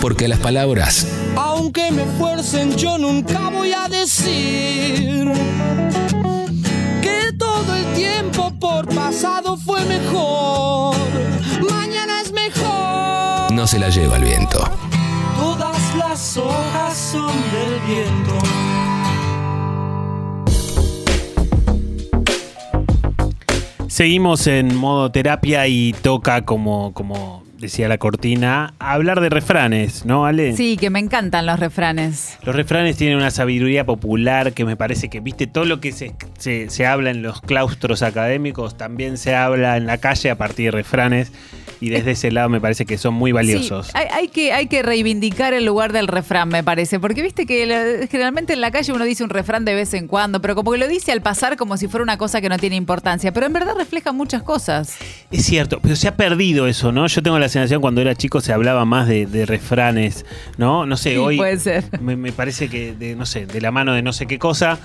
A: Porque las palabras
H: Aunque me fuercen, yo nunca voy a decir que todo el tiempo por pasado fue mejor. Mañana es mejor.
A: no se la lleva el viento.
H: Todas las hojas son del viento.
E: Seguimos en modo terapia y toca, como, como decía la cortina, hablar de refranes, ¿no, Ale?
F: Sí, que me encantan los refranes.
E: Los refranes tienen una sabiduría popular que me parece que, viste, todo lo que se, se- se habla en los claustros académicos también se habla en la calle a partir de refranes y desde ese lado me parece que son muy valiosos.
F: Sí, hay, hay que, hay que reivindicar el lugar del refrán, me parece. Porque viste que generalmente en la calle uno dice un refrán de vez en cuando, pero como que lo dice al pasar como si fuera una cosa que no tiene importancia. Pero en verdad refleja muchas cosas.
E: Es cierto, pero se ha perdido eso, ¿no? Yo tengo la sensación cuando era chico se hablaba más de, de refranes, ¿no? No sé,
F: Sí,
E: hoy
F: puede ser.
E: Me, me parece que, de, no sé, de la mano de no sé qué cosa,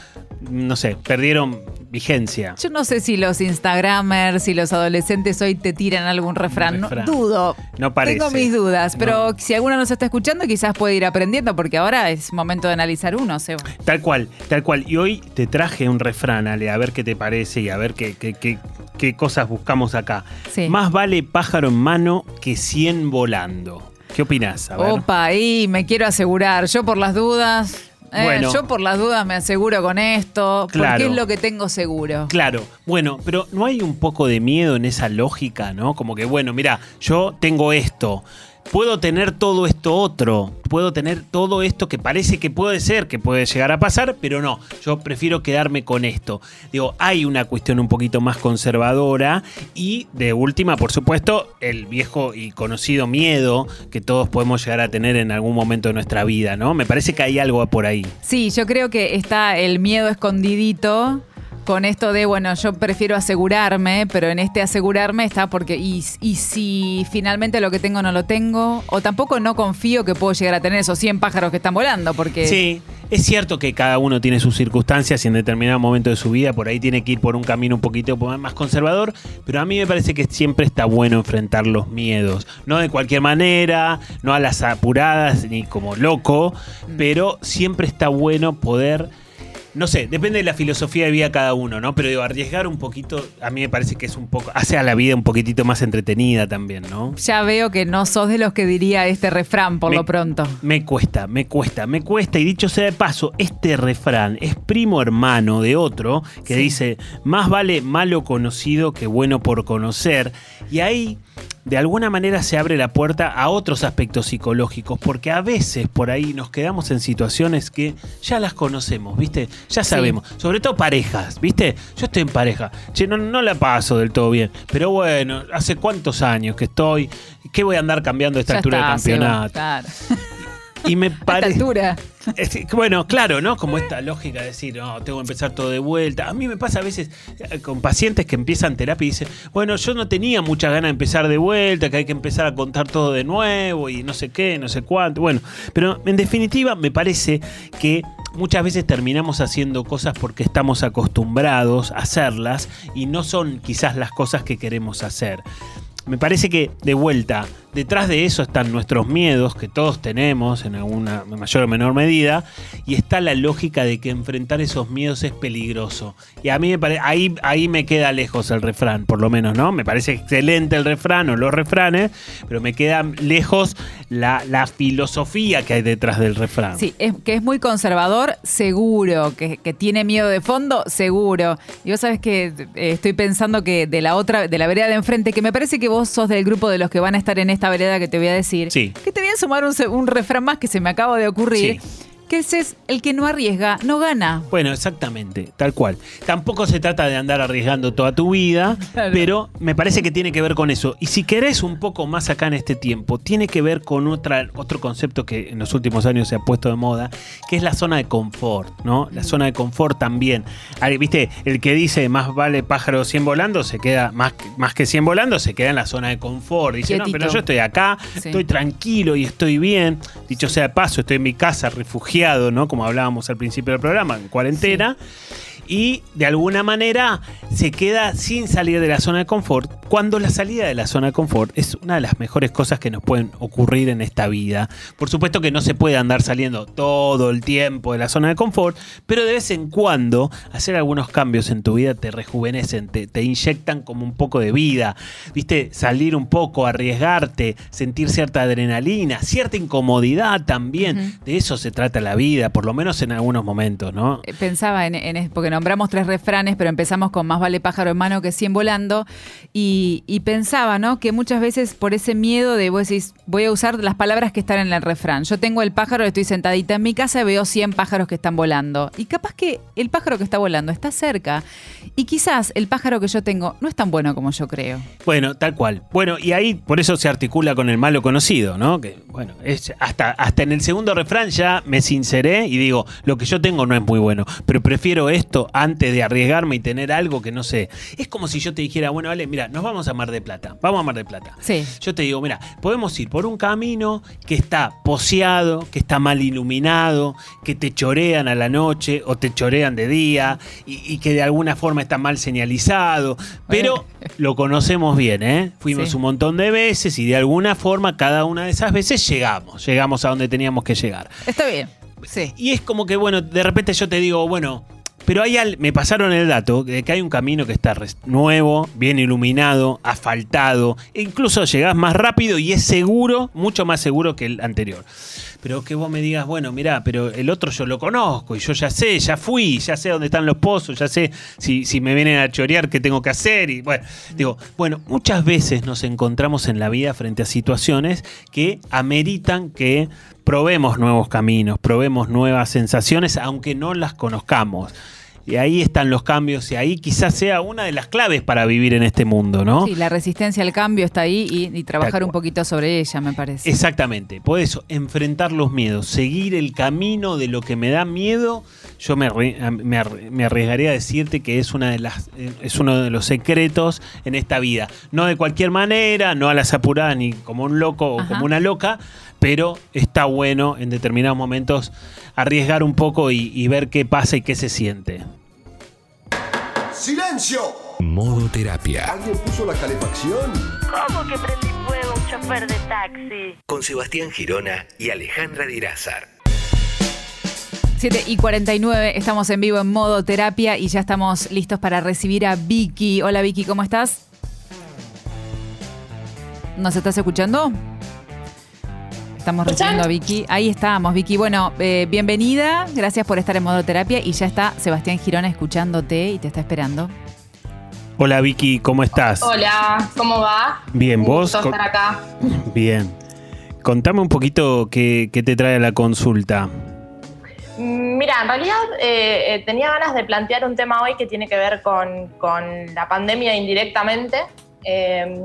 E: no sé, perdieron vigencia.
F: Yo no sé si los Instagramers y los adolescentes hoy te tiran algún refrán. No, dudo.
E: No parece.
F: Tengo mis dudas, pero
E: No.
F: si alguno nos está escuchando, quizás puede ir aprendiendo, porque ahora es momento de analizar uno, Seba.
E: Tal cual, tal cual. Y hoy te traje un refrán, Ale, a ver qué te parece y a ver qué, qué, qué- qué cosas buscamos acá.
F: Sí.
E: Más vale pájaro en mano que 100 volando. ¿Qué opinás? A ver.
F: Opa, ahí me quiero asegurar. Yo por las dudas. eh,
E: Bueno.
F: yo por las dudas me aseguro con esto,
E: Claro.
F: porque es lo que tengo seguro.
E: Claro, bueno, pero ¿no hay un poco de miedo en esa lógica, no? Como que, bueno, mira, yo tengo esto, puedo tener todo esto otro, puedo tener todo esto que parece que puede ser, que puede llegar a pasar, pero no, yo prefiero quedarme con esto. Digo, hay una cuestión un poquito más conservadora y de última, por supuesto, el viejo y conocido miedo que todos podemos llegar a tener en algún momento de nuestra vida, ¿no? Me parece que hay algo por ahí.
F: Sí, yo creo que está el miedo escondidito con esto de, bueno, yo prefiero asegurarme, pero en este asegurarme está porque, y, y si finalmente lo que tengo no lo tengo, o tampoco no confío que puedo llegar a tener esos 100 pájaros que están volando, porque...
E: Sí, es cierto que cada uno tiene sus circunstancias y en determinado momento de su vida por ahí tiene que ir por un camino un poquito más conservador, pero a mí me parece que siempre está bueno enfrentar los miedos. No de cualquier manera, no a las apuradas ni como loco, pero siempre está bueno poder... No sé, depende de la filosofía de vida de cada uno, ¿no? Pero digo, arriesgar un poquito, a mí me parece que es un poco, hace a la vida un poquitito más entretenida también, ¿no?
F: Ya veo que no sos de los que diría este refrán por
E: Me-
F: lo pronto.
E: Me cuesta, me cuesta, me cuesta. Y dicho sea de paso, este refrán es primo hermano de otro que
F: Sí.
E: dice, más vale malo conocido que bueno por conocer. Y ahí, de alguna manera, se abre la puerta a otros aspectos psicológicos, porque a veces por ahí nos quedamos en situaciones que ya las conocemos, ¿viste? Ya
F: Sí.
E: sabemos. Sobre todo parejas, ¿viste? Yo estoy en pareja. Che, no, no la paso del todo bien. Pero bueno, hace cuántos años que estoy. ¿Qué voy a andar cambiando a esta
F: Ya
E: altura
F: está,
E: del campeonato? Y me
F: A esta
E: parece.
F: altura.
E: Bueno, claro, ¿no? Como esta lógica de decir, no, tengo que empezar todo de vuelta. A mí me pasa a veces eh, con pacientes que empiezan terapia y dicen, bueno, yo no tenía muchas ganas de empezar de vuelta, que hay que empezar a contar todo de nuevo y no sé qué, no sé cuánto. Bueno, pero en definitiva me parece que muchas veces terminamos haciendo cosas porque estamos acostumbrados a hacerlas y no son quizás las cosas que queremos hacer. Me parece que, de vuelta, detrás de eso están nuestros miedos, que todos tenemos en alguna mayor o menor medida, y está la lógica de que enfrentar esos miedos es peligroso. Y a mí me parece, ahí, ahí me queda lejos el refrán, por lo menos, ¿no? Me parece excelente el refrán o los refranes, pero me queda lejos la, la filosofía que hay detrás del refrán.
F: Sí, es, que es muy conservador, seguro. Que, que tiene miedo de fondo, seguro. Y vos sabés que eh, estoy pensando que de la otra, de la vereda de enfrente, que me parece que vos sos del grupo de los que van a estar en esta esta vereda que te voy a decir.
E: Sí.
F: Que te voy a sumar un, un refrán más que se me acaba de ocurrir.
E: Sí.
F: Que ese es el que no arriesga, no gana.
E: Bueno, exactamente, tal cual. Tampoco se trata de andar arriesgando toda tu vida,
F: Claro.
E: pero me parece que tiene que ver con eso. Y si querés un poco más acá en este tiempo, tiene que ver con otra, otro concepto que en los últimos años se ha puesto de moda, que es la zona de confort, ¿no? La zona de confort también. Viste, el que dice más vale pájaro 100 volando, se queda, más, que- más que 100 volando, se queda en la zona de confort. Dice, no, pero yo estoy acá,
F: Sí.
E: estoy tranquilo y estoy bien. Dicho sea de paso, estoy en mi casa refugiado, Como hablábamos al principio del programa, en cuarentena. Y de alguna manera se queda sin salir de la zona de confort, cuando la salida de la zona de confort es una de las mejores cosas que nos pueden ocurrir en esta vida. Por supuesto que no se puede andar saliendo todo el tiempo de la zona de confort, pero de vez en cuando hacer algunos cambios en tu vida te rejuvenecen, te, te inyectan como un poco de vida. ¿Viste? Salir un poco, arriesgarte, sentir cierta adrenalina, cierta incomodidad también. De eso se trata la vida, por lo menos en algunos momentos, ¿no?
F: Eh, Pensaba en, en- porque nombramos tres refranes, pero empezamos con más vale pájaro en mano que 100 volando. Y, pensaba, ¿no? Que muchas veces por ese miedo de vos decís, voy a usar las palabras que están en el refrán. Yo tengo el pájaro, estoy sentadita en mi casa y veo 100 pájaros que están volando. Y capaz que el pájaro que está volando está cerca. Y quizás el pájaro que yo tengo no es tan bueno como yo creo.
E: Bueno, tal cual. Bueno, y ahí por eso se articula con el malo conocido, ¿no? Que, bueno, hasta, hasta en el segundo refrán ya me sinceré y digo, lo que yo tengo no es muy bueno, pero prefiero esto antes de arriesgarme y tener algo que no sé. Es como si yo te dijera, bueno, vale, mira, nos vamos a Mar de Plata, vamos a Mar de Plata.
F: Sí.
E: Yo te digo, mira, podemos ir por un camino que está poseado, que está mal iluminado, que te chorean a la noche o te chorean de día y, y que de alguna forma está mal señalizado, pero lo conocemos bien, ¿eh? Fuimos
F: Sí.
E: un montón de veces y de alguna forma cada una de esas veces llegamos, llegamos a donde teníamos que llegar.
F: Está bien. Sí.
E: Y es como que, bueno, de repente yo te digo, bueno, pero hay al- me pasaron el dato de que hay un camino que está nuevo, bien iluminado, asfaltado, e incluso llegás más rápido y es seguro, mucho más seguro que el anterior. Pero que vos me digas, bueno, mirá, pero el otro yo lo conozco y yo ya sé, ya fui, ya sé dónde están los pozos, ya sé si, si me vienen a chorear qué tengo que hacer. Y bueno, digo, bueno, muchas veces nos encontramos en la vida frente a situaciones que ameritan que probemos nuevos caminos, probemos nuevas sensaciones, aunque no las conozcamos. Y ahí están los cambios y ahí quizás sea una de las claves para vivir en este mundo, ¿no?
F: Sí, la resistencia al cambio está ahí y, y trabajar un poquito sobre ella, me parece.
E: Exactamente, por eso, enfrentar los miedos, seguir el camino de lo que me da miedo, yo me, me arri- me arriesgaría a decirte que es, una de las, eh, es uno de los secretos en esta vida. No de cualquier manera, no a las apuradas ni como un loco o como una loca, pero está bueno en determinados momentos arriesgar un poco y, y ver qué pasa y qué se siente.
B: ¡Silencio!
A: Modo terapia.
B: ¿Alguien puso la calefacción?
I: ¿Cómo que prendí fuego un chofer de taxi?
A: Con Sebastián Girona y Alejandra Dirázar.
F: 7 y 49, estamos en vivo en modo terapia y ya estamos listos para recibir a Vicky. Hola Vicky, ¿cómo estás? ¿Nos estás escuchando? Estamos recibiendo a Vicky. Ahí estamos, Vicky. Bueno, eh, bienvenida. Gracias por estar en modo terapia. Y ya está Sebastián Girona escuchándote y te está esperando.
E: Hola Vicky, ¿cómo estás?
J: Hola, ¿cómo va?
E: Bien,
J: Un
E: ¿vos?
J: gusto
E: Co-
J: estar acá.
E: Bien. Contame un poquito qué, qué te trae la consulta.
J: Mm, Mira, en realidad eh, eh, tenía ganas de plantear un tema hoy que tiene que ver con, con la pandemia indirectamente. Eh,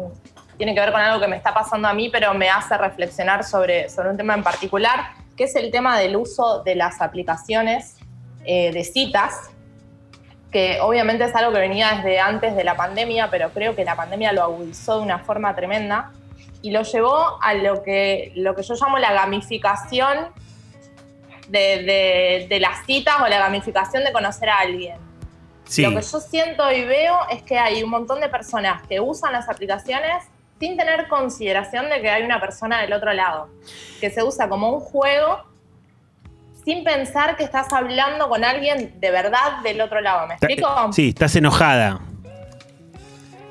J: tiene que ver con algo que me está pasando a mí, pero me hace reflexionar sobre, sobre un tema en particular, que es el tema del uso de las aplicaciones eh, de citas, que obviamente es algo que venía desde antes de la pandemia, pero creo que la pandemia lo agudizó de una forma tremenda y lo llevó a lo que, lo que yo llamo la gamificación de, de- de las citas o la gamificación de conocer a alguien.
E: Sí,
J: Lo que yo siento y veo es que hay un montón de personas que usan las aplicaciones sin tener consideración de que hay una persona del otro lado, que se usa como un juego sin pensar que estás hablando con alguien de verdad del otro lado. ¿Me explico?
E: sí, estás enojada.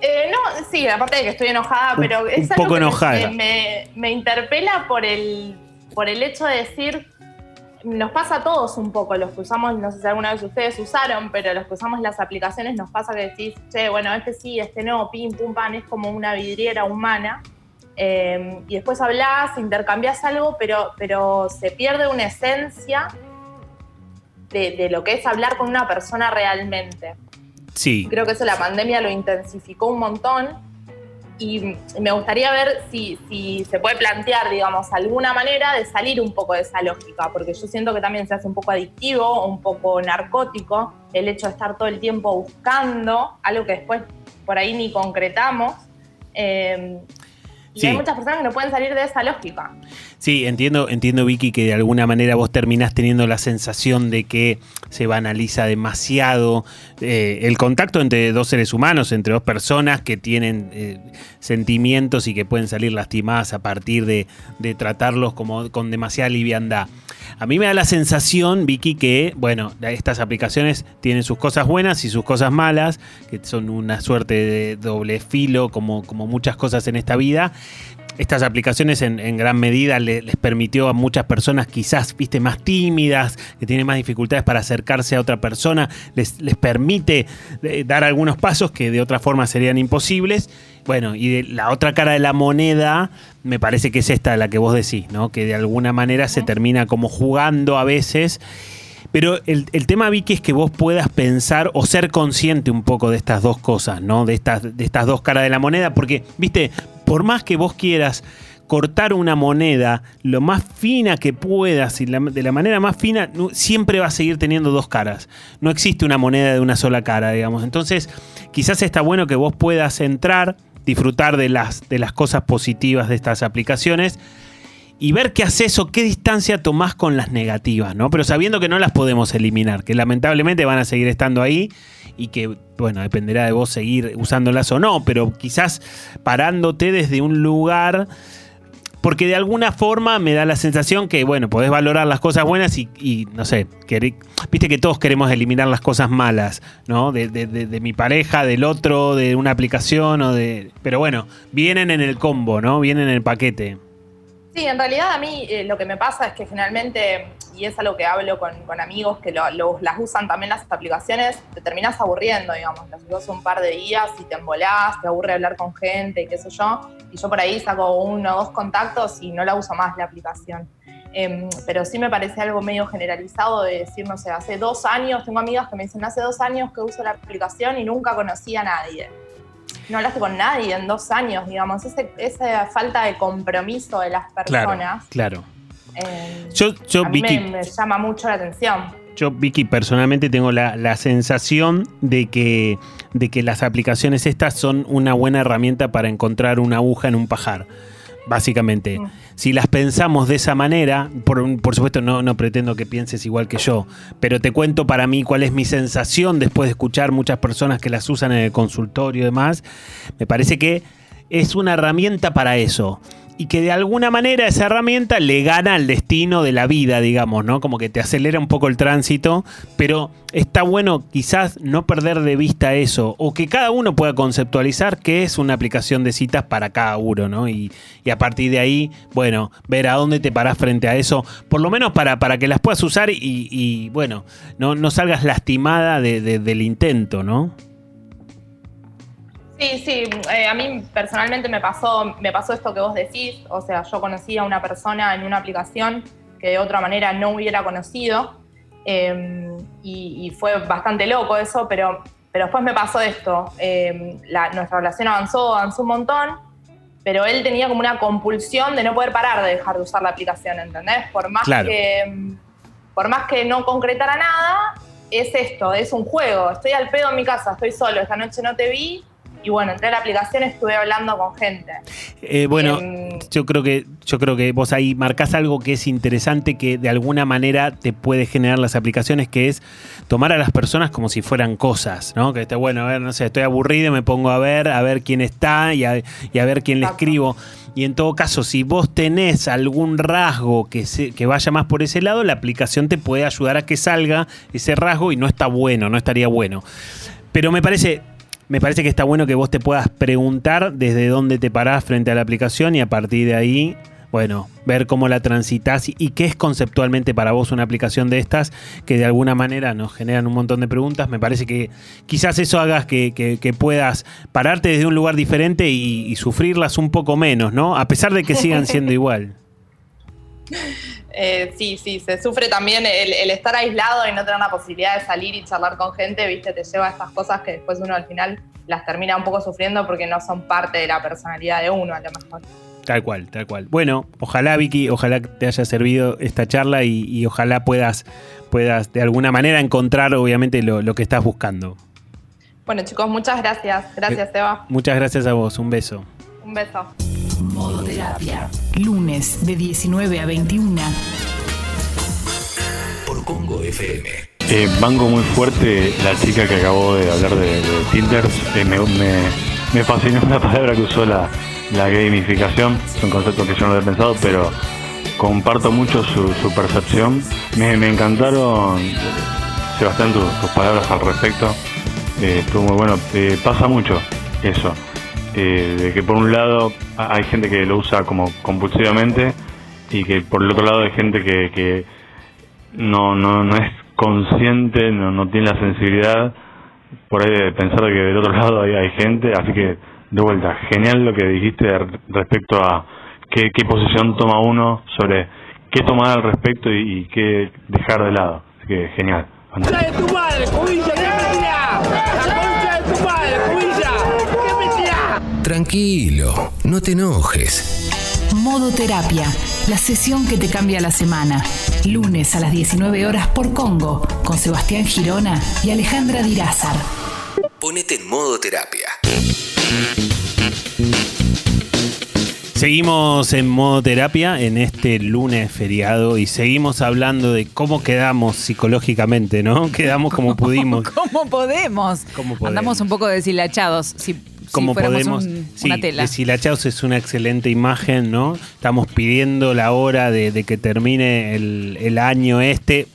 J: Eh, no, sí, aparte de que estoy enojada,
E: Un-
J: pero
E: un
J: es algo
E: poco
J: que. Me, me interpela por el, por el hecho de decir, nos pasa a todos un poco, los que usamos, no sé si alguna vez ustedes usaron, pero los que usamos las aplicaciones nos pasa que decís, che, bueno, este sí, este no, pim, pum, pan, es como una vidriera humana. eh, y después hablas, intercambias algo, pero, pero se pierde una esencia de, de lo que es hablar con una persona realmente.
E: Sí.
J: Creo que eso la pandemia lo intensificó un montón y me gustaría ver si, se puede plantear, digamos, alguna manera de salir un poco de esa lógica, porque yo siento que también se hace un poco adictivo, un poco narcótico, el hecho de estar todo el tiempo buscando algo que después por ahí ni concretamos. Eh, y
E: Sí.
J: hay muchas personas que no pueden salir de esa lógica.
E: Sí, entiendo, entiendo Vicky que de alguna manera vos terminás teniendo la sensación de que se banaliza demasiado eh, el contacto entre dos seres humanos, entre dos personas que tienen eh, sentimientos y que pueden salir lastimadas a partir de, de tratarlos como con demasiada liviandad. A mí me da la sensación, Vicky, que, bueno, estas aplicaciones tienen sus cosas buenas y sus cosas malas, que son una suerte de doble filo, como, como muchas cosas en esta vida. Estas aplicaciones en, en gran medida le- les permitió a muchas personas quizás, viste, más tímidas, que tienen más dificultades para acercarse a otra persona, les, les permite eh, dar algunos pasos que de otra forma serían imposibles. Bueno, y de la otra cara de la moneda, me parece que es esta la que vos decís, ¿no? Que de alguna manera se termina como jugando a veces. Pero el, el tema, Vicky, es que vos puedas pensar o ser consciente un poco de estas dos cosas, ¿no? De estas, de estas dos caras de la moneda, porque, viste, por más que vos quieras cortar una moneda lo más fina que puedas y de la manera más fina, siempre va a seguir teniendo dos caras. No existe una moneda de una sola cara, digamos. Entonces, quizás está bueno que vos puedas entrar, disfrutar de las, de las cosas positivas de estas aplicaciones y ver qué haces o qué distancia tomás con las negativas, ¿no? Pero sabiendo que no las podemos eliminar, que lamentablemente van a seguir estando ahí y que, bueno, dependerá de vos seguir usándolas o no, pero quizás parándote desde un lugar, porque de alguna forma me da la sensación que, bueno, podés valorar las cosas buenas y, y, no sé, queré- viste que todos queremos eliminar las cosas malas, ¿no? De, de- mi pareja, del otro, de una aplicación o de... Pero bueno, vienen en el combo, ¿no? Vienen en el paquete.
J: Sí, en realidad a mí eh, lo que me pasa es que generalmente, y es algo que hablo con, con amigos que lo- lo- las usan también las aplicaciones, te terminas aburriendo, digamos, las usas un par de días y te embolás, te aburre hablar con gente y qué sé yo, y yo por ahí saco uno o dos contactos y no la uso más la aplicación. Em, pero sí me parece algo medio generalizado de decir, no sé, hace dos años, tengo amigas que me dicen, hace dos años que uso la aplicación y nunca conocí a nadie no hablaste con nadie en dos años, digamos, Ese- esa falta de compromiso de las personas,
E: Claro.
J: Eh,
E: Yo, yo
J: a mí
E: Vicky,
J: me, me llama mucho la atención.
E: yo, Vicky, personalmente tengo la, la sensación de que, de que las aplicaciones estas son una buena herramienta para encontrar una aguja en un pajar. Básicamente,
J: Mm.
E: si las pensamos de esa manera, por, por supuesto no, no pretendo que pienses igual que yo, pero te cuento para mí cuál es mi sensación después de escuchar muchas personas que las usan en el consultorio y demás, me parece que es una herramienta para eso. Y que de alguna manera esa herramienta le gana al destino de la vida, digamos, ¿no? Como que te acelera un poco el tránsito, pero está bueno quizás no perder de vista eso, o que cada uno pueda conceptualizar qué es una aplicación de citas para cada uno, ¿no? Y, y a partir de ahí, bueno, ver a dónde te parás frente a eso, por lo menos para, para que las puedas usar y, bueno, no, no salgas lastimada de- de- del intento, ¿no?
J: Sí, sí, eh, a mí personalmente me pasó, me pasó esto que vos decís, o sea, yo conocí a una persona en una aplicación que de otra manera no hubiera conocido, eh, y, y fue bastante loco eso, pero, pero después me pasó esto, eh, la- nuestra relación avanzó, avanzó un montón, pero él tenía como una compulsión de no poder parar de dejar de usar la aplicación, ¿entendés? Por más
E: Claro.
J: que por más que no concretara nada, es esto, es un juego. Estoy al pedo en mi casa, estoy solo, esta noche no te vi. Y bueno, entré a la aplicación, estuve hablando con gente.
E: Eh, bueno,
J: Em,
E: yo creo que yo creo que vos ahí marcás algo que es interesante que de alguna manera te puede generar las aplicaciones, que es tomar a las personas como si fueran cosas, ¿no? Que esté bueno, a ver, no sé, estoy aburrido, me pongo a ver, a ver quién está y a, y a ver quién le escribo. Y en todo caso, si vos tenés algún rasgo que, se- que vaya más por ese lado, la aplicación te puede ayudar a que salga ese rasgo y no está bueno, no estaría bueno. Pero me parece, me parece que está bueno que vos te puedas preguntar desde dónde te parás frente a la aplicación y a partir de ahí, bueno, ver cómo la transitas y, qué es conceptualmente para vos una aplicación de estas que de alguna manera nos generan un montón de preguntas. Me parece que quizás eso hagas que, que- que puedas pararte desde un lugar diferente y, y sufrirlas un poco menos, ¿no? A pesar de que sigan siendo igual.
J: Eh, sí, sí, se sufre también el, el estar aislado y no tener la posibilidad de salir y charlar con gente, viste, te lleva a estas cosas que después uno al final las termina un poco sufriendo porque no son parte de la personalidad de uno, a lo mejor.
E: Tal cual, tal cual. Bueno, ojalá Vicky, ojalá te haya servido esta charla y, y ojalá puedas, puedas de alguna manera encontrar obviamente lo, lo que estás buscando.
J: Bueno, chicos, muchas gracias. Gracias,
E: Eh,
J: Eva.
E: Muchas gracias a vos, un beso.
J: Un beso.
D: Modo terapia. Lunes de 19 a 21.
A: Por Congo FM.
K: Eh, banco muy fuerte la chica que acabó de hablar de, de Tinder. Eh, me, me- me fascinó la palabra que usó la, la gamificación. Es un concepto que yo no había pensado, pero comparto mucho su, su percepción. Me, me encantaron, Sebastián, tus, tus palabras al respecto. Eh, estuvo muy bueno. Eh, pasa mucho eso. Eh, de que por un lado ha- hay gente que lo usa como compulsivamente y que por el otro lado hay gente que, que no, no, no es consciente, no, no tiene la sensibilidad por ahí de pensar que del otro lado hay, hay gente, así que de vuelta, genial lo que dijiste re- respecto a qué, qué posición toma uno sobre qué tomar al respecto y, y qué dejar de lado. Así que genial.
A: Tranquilo, no te enojes.
D: Modo terapia. La sesión que te cambia la semana. Lunes a las 19 horas por Congo. Con Sebastián Girona y Alejandra Dirázar.
A: Ponete en modo terapia.
E: Seguimos en modo terapia en este lunes feriado y seguimos hablando de cómo quedamos psicológicamente, ¿no? Quedamos como pudimos.
F: ¿Cómo podemos?
E: ¿Cómo podemos?
F: Andamos un poco deshilachados. Si,
E: Como podemos.
F: un-
E: sí,
F: una tela.
E: deshilachados es una excelente imagen, ¿no? Estamos pidiendo la hora de, de que termine el, el año este.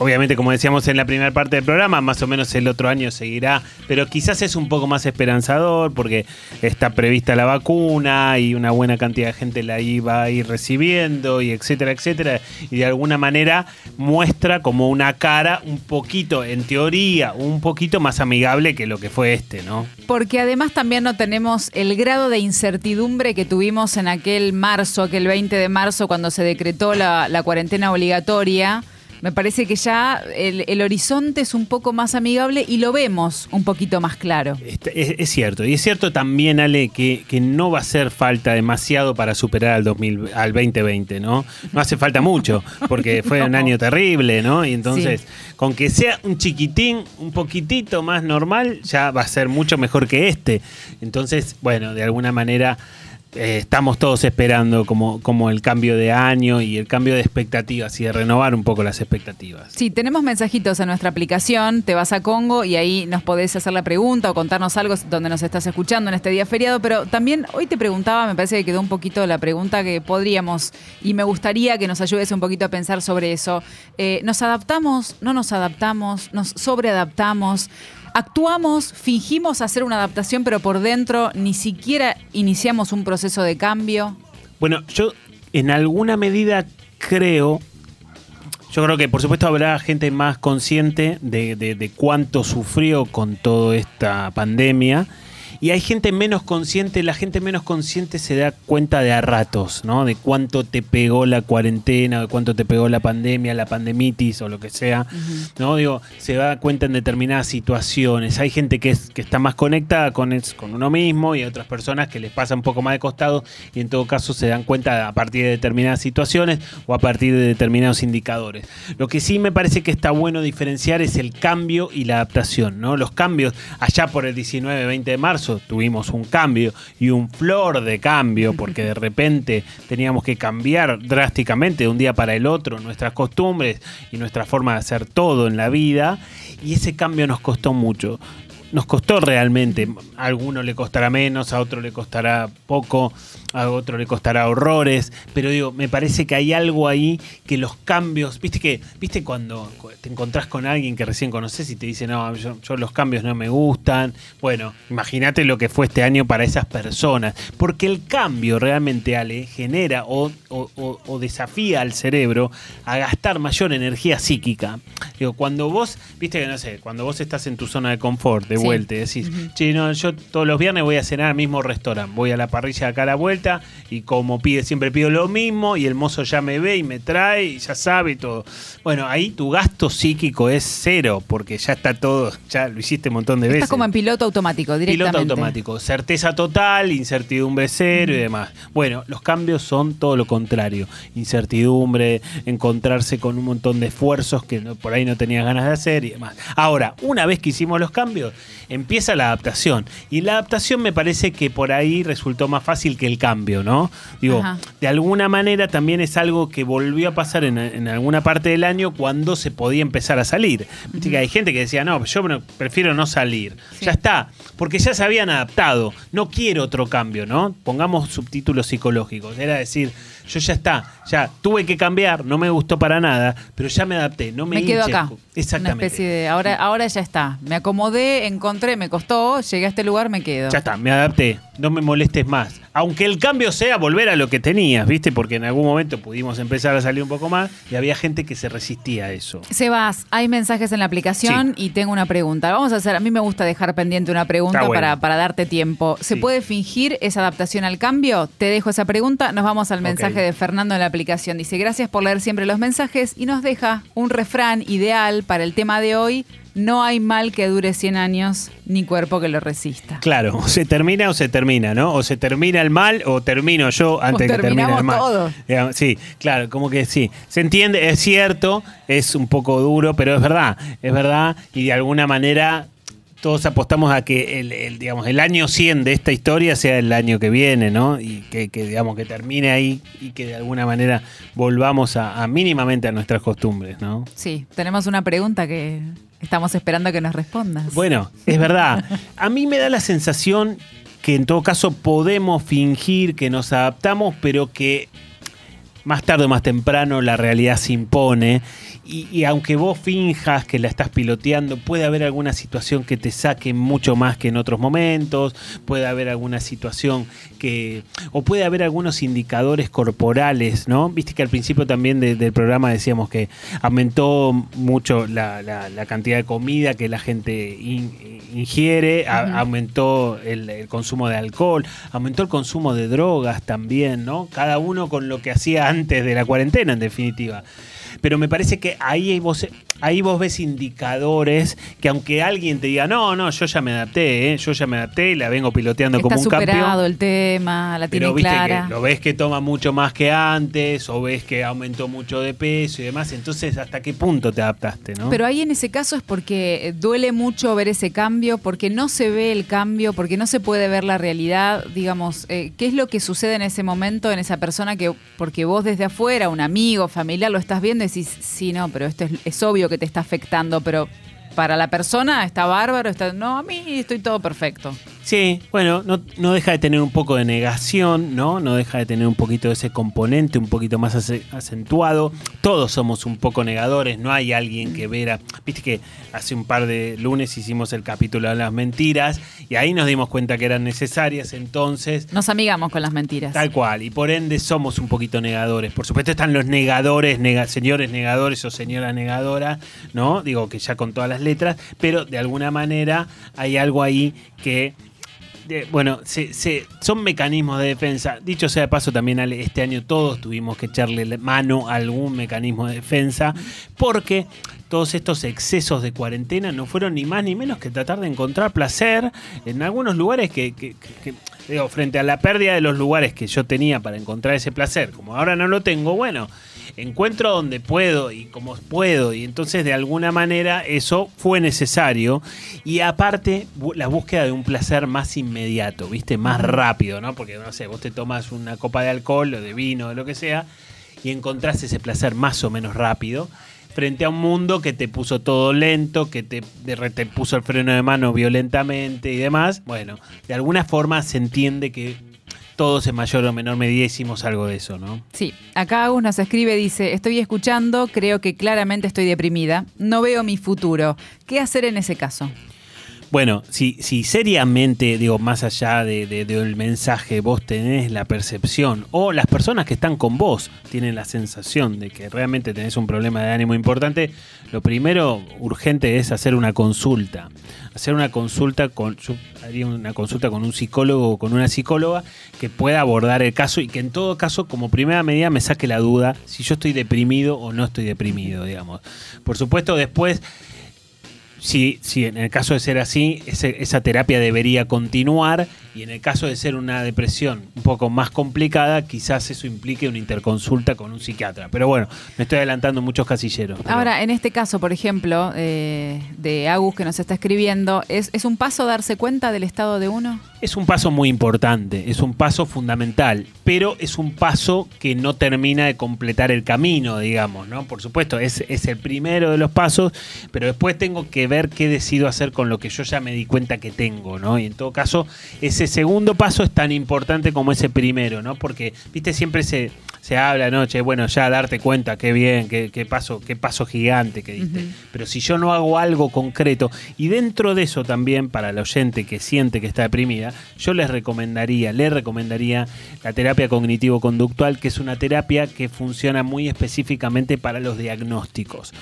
E: Obviamente, como decíamos en la primera parte del programa, más o menos el otro año seguirá, pero quizás es un poco más esperanzador porque está prevista la vacuna y una buena cantidad de gente la iba a ir recibiendo y etcétera, etcétera. Y de alguna manera muestra como una cara un poquito, en teoría, un poquito más amigable que lo que fue este, ¿no?
F: Porque además también no tenemos el grado de incertidumbre que tuvimos en aquel marzo, aquel 20 de marzo, cuando se decretó la, la cuarentena obligatoria. Me parece que ya el, el horizonte es un poco más amigable y lo vemos un poquito más claro.
E: Este, Es, es cierto, y es cierto también, Ale, que, que no va a hacer falta demasiado para superar al, 2000, al 2020, ¿no? No hace falta mucho, porque fue un año terrible, ¿no? Y entonces, con que sea un chiquitín, un poquitito más normal, ya va a ser mucho mejor que este. Entonces, bueno, de alguna manera eh, estamos todos esperando como, como el cambio de año y el cambio de expectativas y de renovar un poco las expectativas.
F: Sí, tenemos mensajitos en nuestra aplicación, te vas a Congo y ahí nos podés hacer la pregunta o contarnos algo donde nos estás escuchando en este día feriado, pero también hoy te preguntaba, me parece que quedó un poquito la pregunta que podríamos y me gustaría que nos ayudes un poquito a pensar sobre eso. Eh, ¿Nos adaptamos? ¿No nos adaptamos? ¿Nos sobreadaptamos? ¿Actuamos? ¿Fingimos hacer una adaptación pero por dentro ni siquiera iniciamos un proceso de cambio?
E: Bueno, yo en alguna medida creo, yo creo que por supuesto habrá gente más consciente de, de- de cuánto sufrió con toda esta pandemia. Y hay gente menos consciente, la gente menos consciente se da cuenta de a ratos, ¿no? De cuánto te pegó la cuarentena, de cuánto te pegó la pandemia, la pandemitis o lo que sea, ¿no? Digo, se da cuenta en determinadas situaciones. Hay gente que, es, que está más conectada con, es- con uno mismo y hay otras personas que les pasa un poco más de costado y en todo caso se dan cuenta a partir de determinadas situaciones o a partir de determinados indicadores. Lo que sí me parece que está bueno diferenciar es el cambio y la adaptación, ¿no? Los cambios, allá por el 19-20 de marzo tuvimos un cambio y un flor de cambio porque de repente teníamos que cambiar drásticamente de un día para el otro nuestras costumbres y nuestra forma de hacer todo en la vida y ese cambio nos costó mucho. nos costó realmente. A alguno le costará menos, a otro le costará poco, a otro le costará horrores. Pero digo, me parece que hay algo ahí que los cambios. Viste que, viste cuando te encontrás con alguien que recién conoces y te dice, no, yo, yo los cambios no me gustan. Bueno, imagínate lo que fue este año para esas personas. Porque el cambio realmente, Ale, genera o, o- o- o desafía al cerebro a gastar mayor energía psíquica. Digo, cuando vos, viste que no sé, cuando vos estás en tu zona de confort, de
F: Sí.
E: vuelta, y decís, che, no, yo todos los viernes voy a cenar al mismo restaurante, voy a la parrilla de acá a la vuelta y como pide, siempre pido lo mismo y el mozo ya me ve y me trae y ya sabe y todo. Bueno, ahí tu gasto psíquico es cero porque ya está todo, ya lo hiciste un montón de veces.
F: Estás como en piloto automático, directamente.
E: Piloto automático, certeza total, incertidumbre cero y demás. Bueno, los cambios son todo lo contrario. Incertidumbre, encontrarse con un montón de esfuerzos que no- por ahí no tenías ganas de hacer y demás. Ahora, una vez que hicimos los cambios, empieza la adaptación. Y la adaptación me parece que por ahí resultó más fácil que el cambio, ¿no? Digo,
F: Ajá.
E: de alguna manera también es algo que volvió a pasar en, en alguna parte del año cuando se podía empezar a salir. Viste que hay gente que decía, no, yo prefiero no salir. Ya está, porque ya se habían adaptado. No quiero otro cambio, ¿no? Pongamos subtítulos psicológicos. Era decir, yo ya está, ya tuve que cambiar, no me gustó para nada, pero ya me adapté, no me,
F: Me quedo acá.
E: con-
F: Una
E: Exactamente.
F: especie de. Ahora, ahora ya está. Me acomodé, encontré, me costó, llegué a este lugar, me quedo.
E: Ya está, me adapté, no me molestes más. Aunque el cambio sea volver a lo que tenías, ¿viste? Porque en algún momento pudimos empezar a salir un poco más y había gente que se resistía a eso.
F: Sebas, hay mensajes en la aplicación y tengo una pregunta. Vamos a hacer, a mí me gusta dejar pendiente una pregunta
E: Está bueno.
F: para, para darte tiempo. ¿Se
E: Sí.
F: puede fingir esa adaptación al cambio? Te dejo esa pregunta. Nos vamos al mensaje De Fernando en la aplicación. Dice, gracias por leer siempre los mensajes y nos deja un refrán ideal para el tema de hoy. No hay mal que dure 100 años ni cuerpo que lo resista.
E: Claro, o se termina o se termina, ¿no? O se termina el mal o termino yo antes que termine el mal.
F: todos.
E: Sí, claro, como que sí. Se entiende, es cierto, es un poco duro, pero es verdad, es verdad. Y de alguna manera todos apostamos a que el, el, digamos, el año 100 de esta historia sea el año que viene, ¿no? Y que, que, digamos, que termine ahí y que de alguna manera volvamos a, a mínimamente a nuestras costumbres, ¿no?
F: Sí, tenemos una pregunta que estamos esperando que nos respondas.
E: Bueno, es verdad. A mí me da la sensación que en todo caso podemos fingir que nos adaptamos, pero que más tarde o más temprano la realidad se impone. Y, y aunque vos finjas que la estás piloteando, puede haber alguna situación que te saque mucho más que en otros momentos, puede haber alguna situación que... o puede haber algunos indicadores corporales, ¿no? Viste que al principio también de- del programa decíamos que aumentó mucho la, la- la cantidad de comida que la gente in- ingiere, a- aumentó el, el consumo de alcohol, aumentó el consumo de drogas también, ¿no? Cada uno con lo que hacía antes de la cuarentena, en definitiva. Pero me parece que ahí vos, ahí vos ves indicadores que aunque alguien te diga, no, no, yo ya me adapté, ¿eh? yo ya me adapté y la vengo piloteando
F: Está
E: como un
F: superado
E: campeón.
F: el tema, la tiene
E: Pero viste
F: clara.
E: que lo ves que toma mucho más que antes, o ves que aumentó mucho de peso y demás. Entonces, ¿hasta qué punto te adaptaste, no?
F: Pero ahí en ese caso es porque duele mucho ver ese cambio, porque no se ve el cambio, porque no se puede ver la realidad. Digamos, eh, ¿qué es lo que sucede en ese momento en esa persona que, porque vos desde afuera, un amigo, familiar, lo estás viendo y decís, sí, no, pero esto es, es obvio que te está afectando, pero para la persona está bárbaro, está, no, a mí estoy todo perfecto.
E: Sí, bueno, no, no deja de tener un poco de negación, ¿no? No deja de tener un poquito de ese componente, un poquito más ace- acentuado. Todos somos un poco negadores, no hay alguien que vera. Viste que hace un par de lunes hicimos el capítulo de las mentiras y ahí nos dimos cuenta que eran necesarias, entonces
F: Nos amigamos con las mentiras.
E: Tal cual, y por ende somos un poquito negadores. Por supuesto están los negadores, nega- señores negadores o señora negadora, ¿no? Digo que ya con todas las letras, pero de alguna manera hay algo ahí que, bueno, se, se- son mecanismos de defensa. Dicho sea de paso, también este año todos tuvimos que echarle mano a algún mecanismo de defensa, porque todos estos excesos de cuarentena no fueron ni más ni menos que tratar de encontrar placer en algunos lugares que, frente a la pérdida de los lugares que yo tenía para encontrar ese placer, como ahora no lo tengo, bueno, encuentro donde puedo y como puedo, y entonces de alguna manera eso fue necesario, y aparte la búsqueda de un placer más inmediato, ¿viste? Más rápido, ¿no? Porque, no sé, vos te tomas una copa de alcohol o de vino o lo que sea, y encontrás ese placer más o menos rápido frente a un mundo que te puso todo lento, que te, te puso el freno de mano violentamente y demás. Bueno, de alguna forma se entiende que todos en mayor o menor medida hicimos algo de eso, ¿no?
F: Sí, acá Agus nos escribe, dice, estoy escuchando, creo que claramente estoy deprimida, no veo mi futuro. ¿Qué hacer en ese caso?
E: Bueno, si, si seriamente, digo, más allá de, de- del mensaje, vos tenés la percepción, o las personas que están con vos tienen la sensación de que realmente tenés un problema de ánimo importante, lo primero urgente es hacer una consulta. Hacer una consulta con. Yo haría una consulta con un psicólogo o con una psicóloga que pueda abordar el caso y que en todo caso, como primera medida, me saque la duda si yo estoy deprimido o no estoy deprimido, digamos. Por supuesto, después Sí, sí, en el caso de ser así, ese- esa terapia debería continuar y en el caso de ser una depresión un poco más complicada, quizás eso implique una interconsulta con un psiquiatra. Pero bueno, me estoy adelantando muchos casilleros.
F: Ahora, en este caso, por ejemplo, eh, de Agus que nos está escribiendo, ¿es, ¿es un paso darse cuenta del estado de uno?
E: Es un paso muy importante, es un paso fundamental, pero es un paso que no termina de completar el camino, digamos, ¿no? Por supuesto, es, es el primero de los pasos, pero después tengo que ver qué decido hacer con lo que yo ya me di cuenta que tengo, ¿no? Y en todo caso, ese segundo paso es tan importante como ese primero, ¿no? Porque, viste, siempre se, se habla, ¿no? Che, bueno, ya darte cuenta, qué bien, qué, qué paso, qué paso gigante que diste. Pero si yo no hago algo concreto, y dentro de eso también, para el oyente que siente que está deprimida, yo les recomendaría, le recomendaría la terapia cognitivo-conductual, que es una terapia que funciona muy específicamente para los diagnósticos.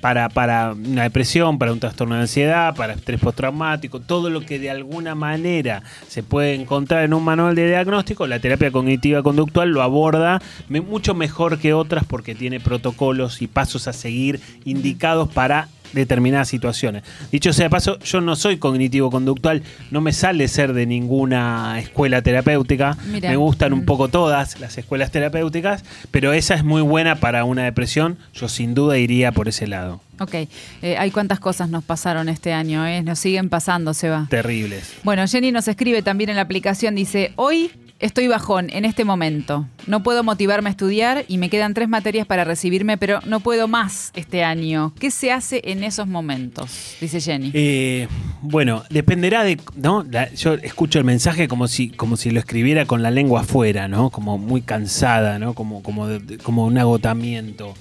E: Para, para una depresión, para un trastorno de ansiedad, para estrés postraumático, todo lo que de alguna manera se puede encontrar en un manual de diagnóstico, la terapia cognitiva conductual lo aborda mucho mejor que otras porque tiene protocolos y pasos a seguir indicados para determinadas situaciones. Dicho sea de paso, yo no soy cognitivo-conductual, no me sale ser de ninguna escuela terapéutica, me gustan un poco todas las escuelas terapéuticas, pero esa es muy buena para una depresión, yo sin duda iría por ese lado.
F: Ok, eh, hay cuántas cosas nos pasaron este año, ¿eh? nos siguen pasando, Seba.
E: Terribles.
F: Bueno, Jenny nos escribe también en la aplicación, dice, hoy estoy bajón en este momento. No puedo motivarme a estudiar y me quedan tres materias para recibirme, pero no puedo más este año. ¿Qué se hace en esos momentos? Dice Jenny.
E: Eh, bueno, dependerá de, ¿no? La- yo escucho el mensaje como si, como si lo escribiera con la lengua afuera, ¿no? Como muy cansada, ¿no? Como, como, de- como un agotamiento.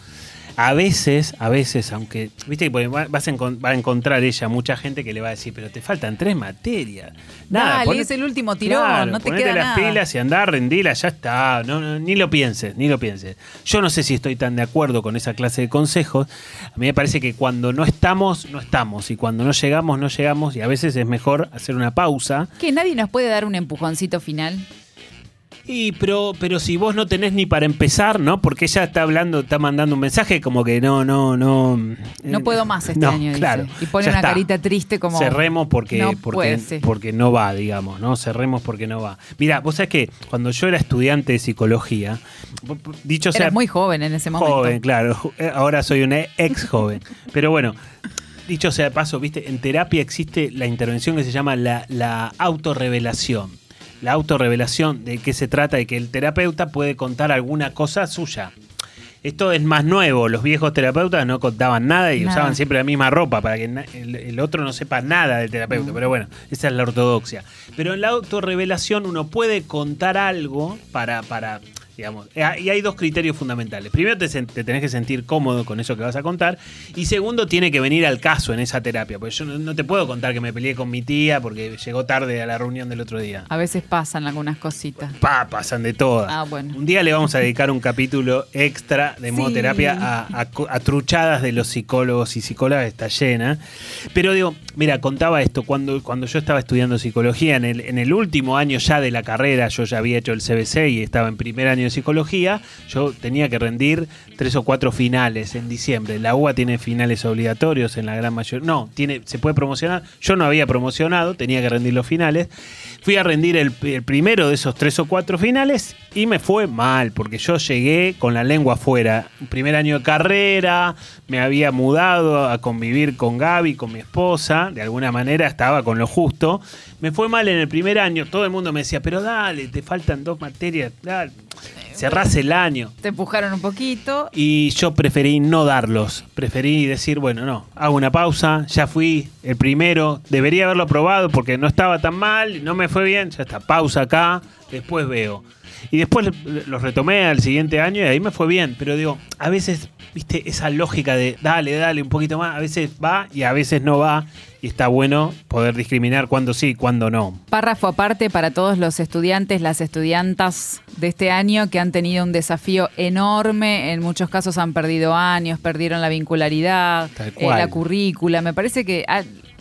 E: A veces, a veces, aunque, viste, va- vas a, va a encontrar ella mucha gente que le va a decir, pero te faltan tres materias.
F: Dale,
E: poné-
F: es el último tirón,
E: Claro,
F: no te
E: ponete
F: queda
E: las
F: nada.
E: pilas y andá, rendila, ya está. No, no, ni lo pienses, ni lo pienses. Yo no sé si estoy tan de acuerdo con esa clase de consejos. A mí me parece que cuando no estamos, no estamos. Y cuando no llegamos, no llegamos. Y a veces es mejor hacer una pausa.
F: ¿Que nadie nos puede dar un empujoncito final?
E: Y pero, pero si vos no tenés ni para empezar, ¿no? Porque ella está hablando, está mandando un mensaje como que no, no, no.
F: No
E: eh,
F: puedo más este
E: no,
F: año, dice.
E: claro,
F: Y pone
E: ya
F: una
E: está.
F: carita triste como...
E: Cerremos porque,
F: No
E: porque,
F: puede
E: porque no va, digamos, ¿no? Cerremos porque no va. Mira, vos sabés que cuando yo era estudiante de psicología, dicho sea.
F: Eras muy joven en ese momento.
E: Joven, claro. Ahora soy un ex joven. Pero bueno, dicho sea de paso, viste, en terapia existe la intervención que se llama la, la autorrevelación. La autorrevelación, de qué se trata, de que el terapeuta puede contar alguna cosa suya. Esto es más nuevo. Los viejos terapeutas no contaban nada y
F: Nada.
E: usaban siempre la misma ropa para que el, el otro no sepa nada del terapeuta. Pero bueno, esa es la ortodoxia. Pero en la autorrevelación uno puede contar algo para, para digamos, eh, y hay dos criterios fundamentales. Primero, te, te tenés que sentir cómodo con eso que vas a contar. Y segundo, tiene que venir al caso en esa terapia. Porque yo no, no te puedo contar que me peleé con mi tía porque llegó tarde a la reunión del otro día.
F: A veces pasan algunas cositas.
E: Pa, pasan de todas.
F: Ah, bueno.
E: Un día le vamos a dedicar un capítulo extra de modo
F: Sí.
E: terapia a, a truchadas de los psicólogos y psicólogas, está llena. Pero digo, mira, contaba esto, cuando, cuando yo estaba estudiando psicología, en el, en el último año ya de la carrera, yo ya había hecho el CBC y estaba en primer año de psicología, yo tenía que rendir tres o cuatro finales en diciembre. La UBA tiene finales obligatorios en la gran mayoría. No, tiene, se puede promocionar. Yo no había promocionado, tenía que rendir los finales. Fui a rendir el, el primero de esos tres o cuatro finales y me fue mal, porque yo llegué con la lengua afuera. Primer año de carrera, me había mudado a convivir con Gaby, con mi esposa, de alguna manera estaba con lo justo. Me fue mal en el primer año, todo el mundo me decía, pero dale, te faltan dos materias, dale. cerrás el año.
F: Te empujaron un poquito.
E: Y yo preferí no darlos. Preferí decir, bueno, no, hago una pausa, ya fui el primero, debería haberlo probado porque no estaba tan mal, no me fue bien, ya está, pausa acá, después veo. Y después los retomé al siguiente año y ahí me fue bien. Pero digo, a veces, viste, esa lógica de dale, dale un poquito más, a veces va y a veces no va. Y está bueno poder discriminar cuándo sí y cuándo no.
F: Párrafo aparte para todos los estudiantes, las estudiantas de este año que han tenido un desafío enorme. En muchos casos han perdido años, perdieron la vincularidad, eh, la currícula. Me parece que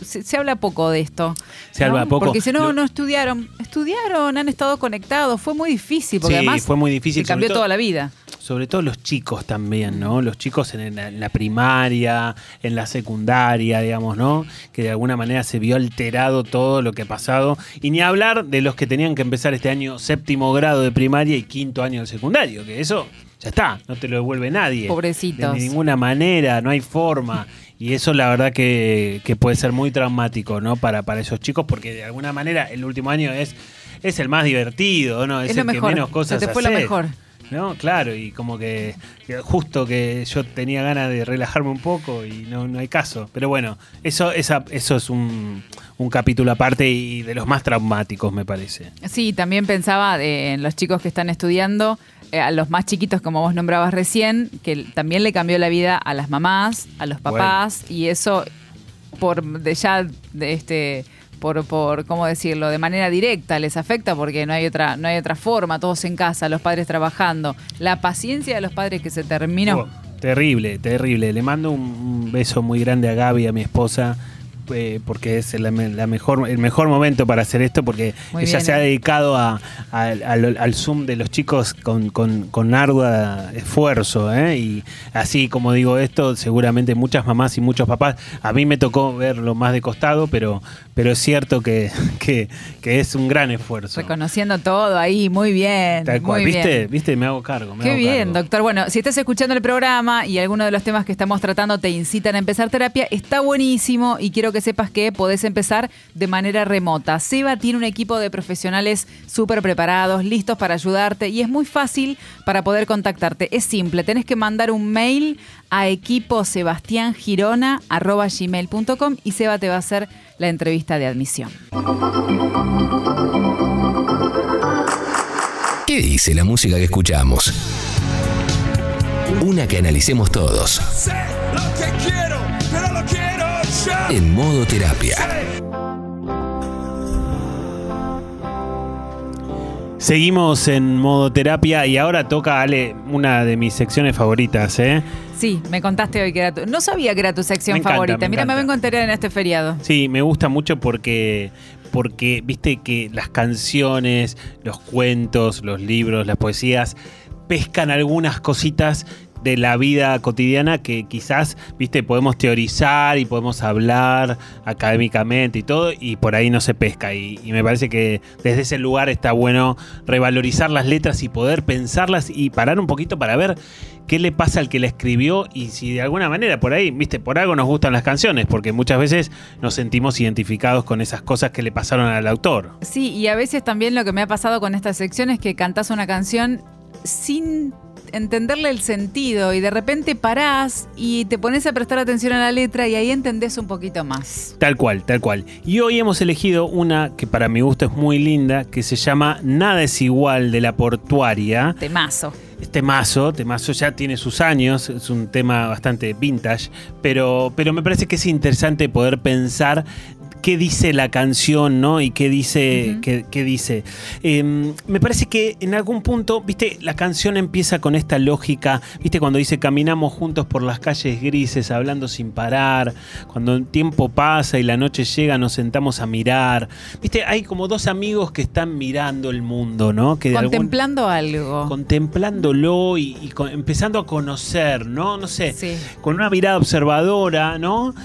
F: se, habla poco de esto.
E: Se habla poco.
F: Porque si no, no estudiaron. Estudiaron, han estado conectados. Fue muy difícil, porque además
E: fue muy difícil.
F: cambió toda la vida
E: sobre todo los chicos también, ¿no? Los chicos en, la primaria, en la secundaria, digamos, ¿no? Que de alguna manera se vio alterado todo lo que ha pasado. Y ni hablar de los que tenían que empezar este año séptimo grado de primaria y quinto año de secundario, que eso ya está, no te lo devuelve nadie.
F: Pobrecitos.
E: De ninguna manera, no hay forma. Y eso la verdad que, puede ser muy traumático, ¿no? Para, para esos chicos, porque de alguna manera el último año es, es el más divertido, ¿no? Es, el que menos cosas
F: Se te fue lo mejor.
E: ¿no? Claro, y como que, justo que yo tenía ganas de relajarme un poco y no, no hay caso. Pero bueno, eso, esa, eso es un, un capítulo aparte y de los más traumáticos, me parece.
F: Sí, también pensaba en los chicos que están estudiando, eh, a los más chiquitos, como vos nombrabas recién, que también le cambió la vida a las mamás, a los papás, y eso por de ya de este por, por, ¿cómo decirlo?, de manera directa les afecta porque no hay otra, no hay otra forma, todos en casa, los padres trabajando. La paciencia de los padres que se terminó. Oh,
E: terrible, terrible. Le mando un beso muy grande a Gaby, a mi esposa eh, porque es la, mejor, el mejor momento para hacer esto, porque ella se ha dedicado a, al, Zoom de los chicos con, con, con ardua esfuerzo. ¿eh? Y así como digo esto, seguramente muchas mamás y muchos papás, a mí me tocó verlo más de costado, pero, pero es cierto que, que, es un gran esfuerzo.
F: Reconociendo todo ahí, muy bien.
E: ¿Viste? ¿Viste? Me hago cargo.
F: Qué bien, doctor. Bueno, si estás escuchando el programa y alguno de los temas que estamos tratando te incitan a empezar terapia, está buenísimo y quiero que sepas que podés empezar de manera remota. Seba tiene un equipo de profesionales súper preparados, listos para ayudarte y es muy fácil para poder contactarte. Es simple, tenés que mandar un mail a equiposebastiangirona.gmail.com y Seba te va a hacer la entrevista de admisión.
A: ¿Qué dice la música que escuchamos? Una que analicemos todos. En modo terapia.
E: Seguimos en modo terapia y ahora toca, Ale, una de mis secciones favoritas, ¿eh?
F: Sí, me contaste hoy que era tu. No sabía que era tu sección favorita. Mira, me vengo a enterar en este feriado.
E: Sí, me gusta mucho porque. Porque viste que las canciones, los cuentos, los libros, las poesías pescan algunas cositas de la vida cotidiana que quizás, viste, podemos teorizar y podemos hablar académicamente y todo, y por ahí no se pesca. Y, me parece que desde ese lugar está bueno revalorizar las letras y poder pensarlas y parar un poquito para ver qué le pasa al que la escribió y si de alguna manera por ahí, viste, por algo nos gustan las canciones, porque muchas veces nos sentimos identificados con esas cosas que le pasaron al autor.
F: Sí, y a veces también lo que me ha pasado con esta sección es que cantás una canción sin entenderle el sentido y de repente parás y te pones a prestar atención a la letra y ahí entendés un poquito más.
E: Tal cual, tal cual. Y hoy hemos elegido una que para mi gusto es muy linda, que se llama Nada es igual de la portuaria.
F: Temazo.
E: Este mazo, temazo ya tiene sus años, es un tema bastante vintage, pero, pero me parece que es interesante poder pensar qué dice la canción, ¿no? Y qué dice, qué, dice. Em, me parece que en algún punto, viste, la canción empieza con esta lógica, viste, cuando dice caminamos juntos por las calles grises, hablando sin parar, cuando el tiempo pasa y la noche llega, nos sentamos a mirar. Viste, hay como dos amigos que están mirando el mundo, ¿no? Que
F: Contemplando algo.
E: Contemplándolo y, empezando a conocer, ¿no? No sé, con una mirada observadora, ¿no?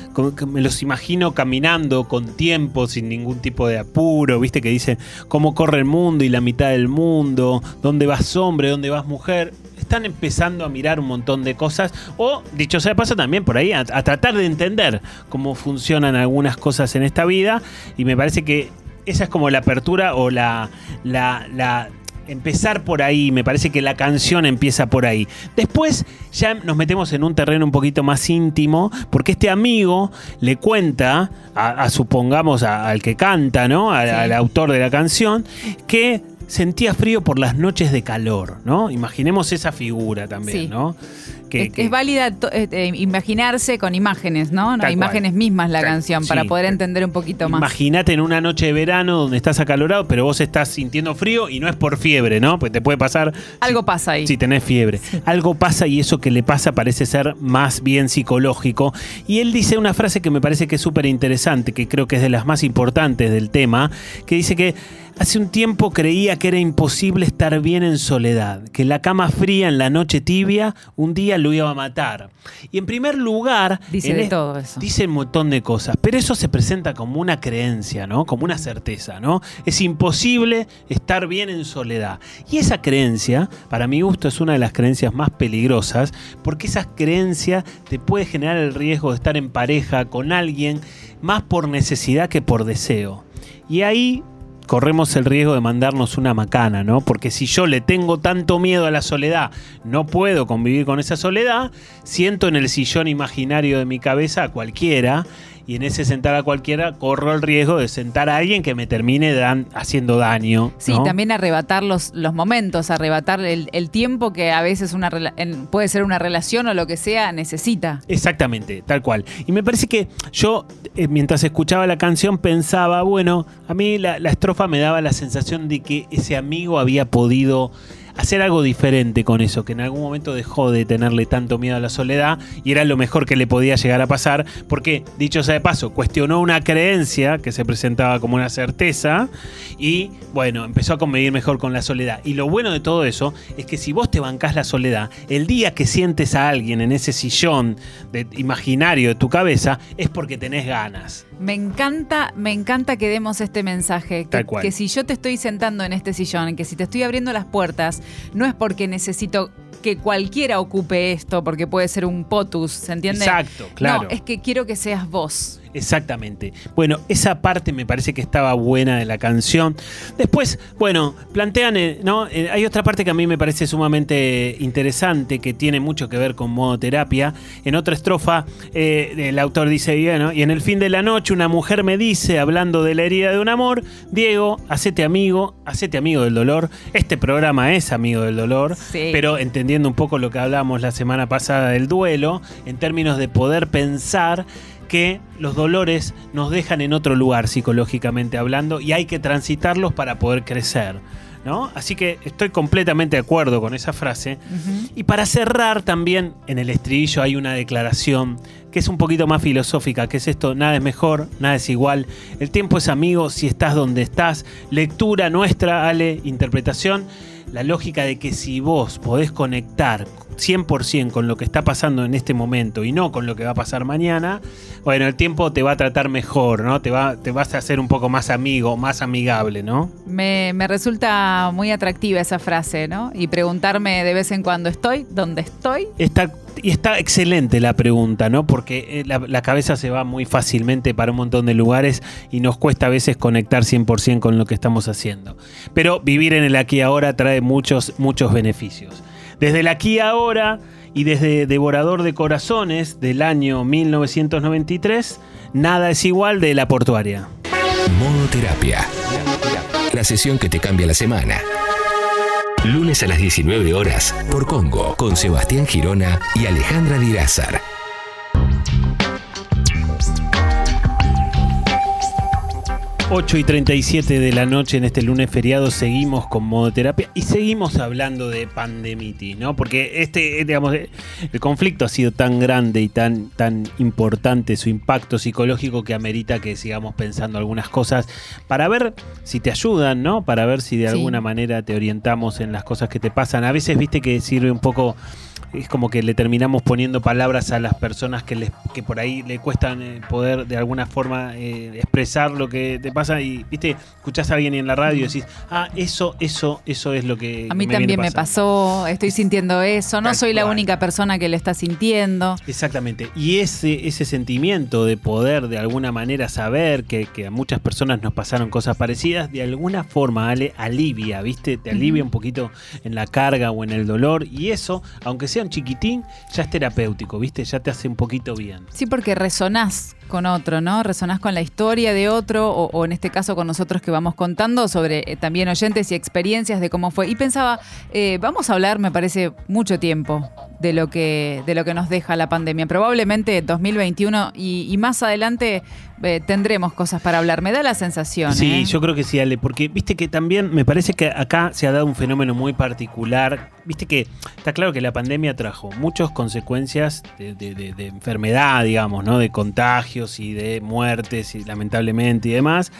E: me los imagino caminando con tiempo, sin ningún tipo de apuro, viste que dicen cómo corre el mundo y la mitad del mundo, dónde vas hombre, dónde vas mujer. Están empezando a mirar un montón de cosas, o dicho sea de paso también por ahí, a, tratar de entender cómo funcionan algunas cosas en esta vida, y me parece que esa es como la apertura o la, la, empezar por ahí, me parece que la canción empieza por ahí. Después ya nos metemos en un terreno un poquito más íntimo, porque este amigo le cuenta a, a supongamos a- al que canta, ¿no?
F: Sí.
E: al autor de la canción, que sentía frío por las noches de calor, ¿no? Imaginemos esa figura también,
F: Sí.
E: ¿no? Que-
F: es,
E: que-
F: es válida eh, eh, imaginarse con imágenes, ¿no? No, imágenes
E: cual.
F: mismas la
E: Tal-
F: canción para poder entender un poquito más.
E: Imagínate en una noche de verano donde estás acalorado, pero vos estás sintiendo frío y no es por fiebre, ¿no? Pues te puede pasar
F: Algo pasa ahí.
E: si tenés fiebre. Algo pasa y eso que le pasa parece ser más bien psicológico. Y él dice una frase que me parece que es súper interesante, que creo que es de las más importantes del tema, que dice que hace un tiempo creía que era imposible estar bien en soledad, que la cama fría en la noche tibia un día lo iba a matar. Y en primer lugar,
F: Dice de todo eso.
E: Dice un montón de cosas, pero eso se presenta como una creencia, ¿no? Como una certeza, ¿no? Es imposible estar bien en soledad. Y esa creencia, para mi gusto, es una de las creencias más peligrosas, porque esa creencia te puede generar el riesgo de estar en pareja con alguien más por necesidad que por deseo. Y ahí corremos el riesgo de mandarnos una macana, ¿no? Porque si yo le tengo tanto miedo a la soledad, no puedo convivir con esa soledad, siento en el sillón imaginario de mi cabeza a cualquiera y en ese sentar a cualquiera corro el riesgo de sentar a alguien que me termine dan- haciendo daño.
F: Sí,
E: ¿no?
F: también arrebatar los, los momentos, arrebatar el, el tiempo que a veces una en- puede ser una relación o lo que sea necesita.
E: Exactamente, tal cual. Y me parece que yo, eh, mientras escuchaba la canción, pensaba, bueno, a mí la, la estrofa me daba la sensación de que ese amigo había podido hacer algo diferente con eso, que en algún momento dejó de tenerle tanto miedo a la soledad y era lo mejor que le podía llegar a pasar, porque, dicho sea de paso, cuestionó una creencia que se presentaba como una certeza y, bueno, empezó a convivir mejor con la soledad. Y lo bueno de todo eso es que si vos te bancás la soledad, el día que sientes a alguien en ese sillón de, imaginario de tu cabeza, es porque tenés ganas.
F: Me encanta, me encanta que demos este mensaje. Que,
E: Tal cual.
F: que si yo te estoy sentando en este sillón, que si te estoy abriendo las puertas, no es porque necesito que cualquiera ocupe esto, porque puede ser un potus, ¿se entiende?
E: Exacto, claro.
F: No, es que quiero que seas vos.
E: Exactamente. Bueno, esa parte me parece que estaba buena de la canción. Después, bueno, plantean, eh, ¿no? Eh, hay otra parte que a mí me parece sumamente interesante, que tiene mucho que ver con modoterapia. En otra estrofa, eh, el autor dice, bueno, y en el fin de la noche una mujer me dice, hablando de la herida de un amor, Diego, hacete amigo, hacete amigo del dolor. Este programa es amigo del dolor,
F: Sí.
E: pero entendiendo un poco lo que hablamos la semana pasada del duelo, en términos de poder pensar que los dolores nos dejan en otro lugar psicológicamente hablando y hay que transitarlos para poder crecer. ¿no? Así que estoy completamente de acuerdo con esa frase. Y para cerrar también en el estribillo hay una declaración que es un poquito más filosófica, que es esto, nada es mejor, nada es igual, el tiempo es amigo si estás donde estás, lectura nuestra, Ale, interpretación, la lógica de que si vos podés conectar 100% con lo que está pasando en este momento y no con lo que va a pasar mañana, bueno, el tiempo te va a tratar mejor, ¿no? Te, va, te vas a hacer un poco más amigo, más amigable, ¿no?
F: Me, me resulta muy atractiva esa frase, ¿no? Y preguntarme de vez en cuando estoy, ¿dónde estoy?
E: Está, y está excelente la pregunta, ¿no? Porque eh, la, cabeza se va muy fácilmente para un montón de lugares y nos cuesta a veces conectar 100% con lo que estamos haciendo. Pero vivir en el aquí ahora trae muchos, muchos beneficios. Desde el aquí ahora y desde Devorador de Corazones del año 1993, nada es igual de la portuaria.
A: Modo terapia. La sesión que te cambia la semana. Lunes a las 19 horas por Congo con Sebastián Girona y Alejandra Dirázar.
E: Ocho y 37 de la noche en este lunes feriado seguimos con modoterapia y seguimos hablando de pandemitis, ¿no? Porque este, eh, digamos, eh, el conflicto ha sido tan grande y tan, tan importante, su impacto psicológico que amerita que sigamos pensando algunas cosas para ver si te ayudan, ¿no? Para ver si de
F: Sí.
E: alguna manera te orientamos en las cosas que te pasan. A veces, viste que sirve un poco es como que le terminamos poniendo palabras a las personas que, les, que por ahí le cuestan eh, poder de alguna forma eh, expresar lo que te pasa y, viste, escuchás a alguien en la radio y decís, ah, eso, eso, eso es lo que.
F: A mí
E: me
F: también me
E: pasando".
F: pasó, estoy sintiendo eso, no
E: Tal
F: soy la
E: cual.
F: única persona que lo está sintiendo.
E: Exactamente. Y ese, ese sentimiento de poder de alguna manera saber que, que a muchas personas nos pasaron cosas parecidas, de alguna forma, Ale, alivia, ¿viste? Te alivia un poquito en la carga o en el dolor. Y eso, aunque sea un chiquitín, ya es terapéutico, ¿viste? Ya te hace un poquito bien.
F: Sí, porque resonás con otro, ¿no? Resonás con la historia de otro, o, o en este caso con nosotros que vamos contando sobre eh, también oyentes y experiencias de cómo fue. Y pensaba, eh, vamos a hablar, me parece, mucho tiempo de lo que, de lo que nos deja la pandemia. Probablemente 2021 y, y más adelante eh, tendremos cosas para hablar. Me da la sensación.
E: Sí, yo creo que sí, Ale, porque viste que también me parece que acá se ha dado un fenómeno muy particular. Viste que está claro que la pandemia trajo muchas consecuencias de, de- de- de enfermedad, digamos, ¿no? De contagios y de muertes, y lamentablemente y demás.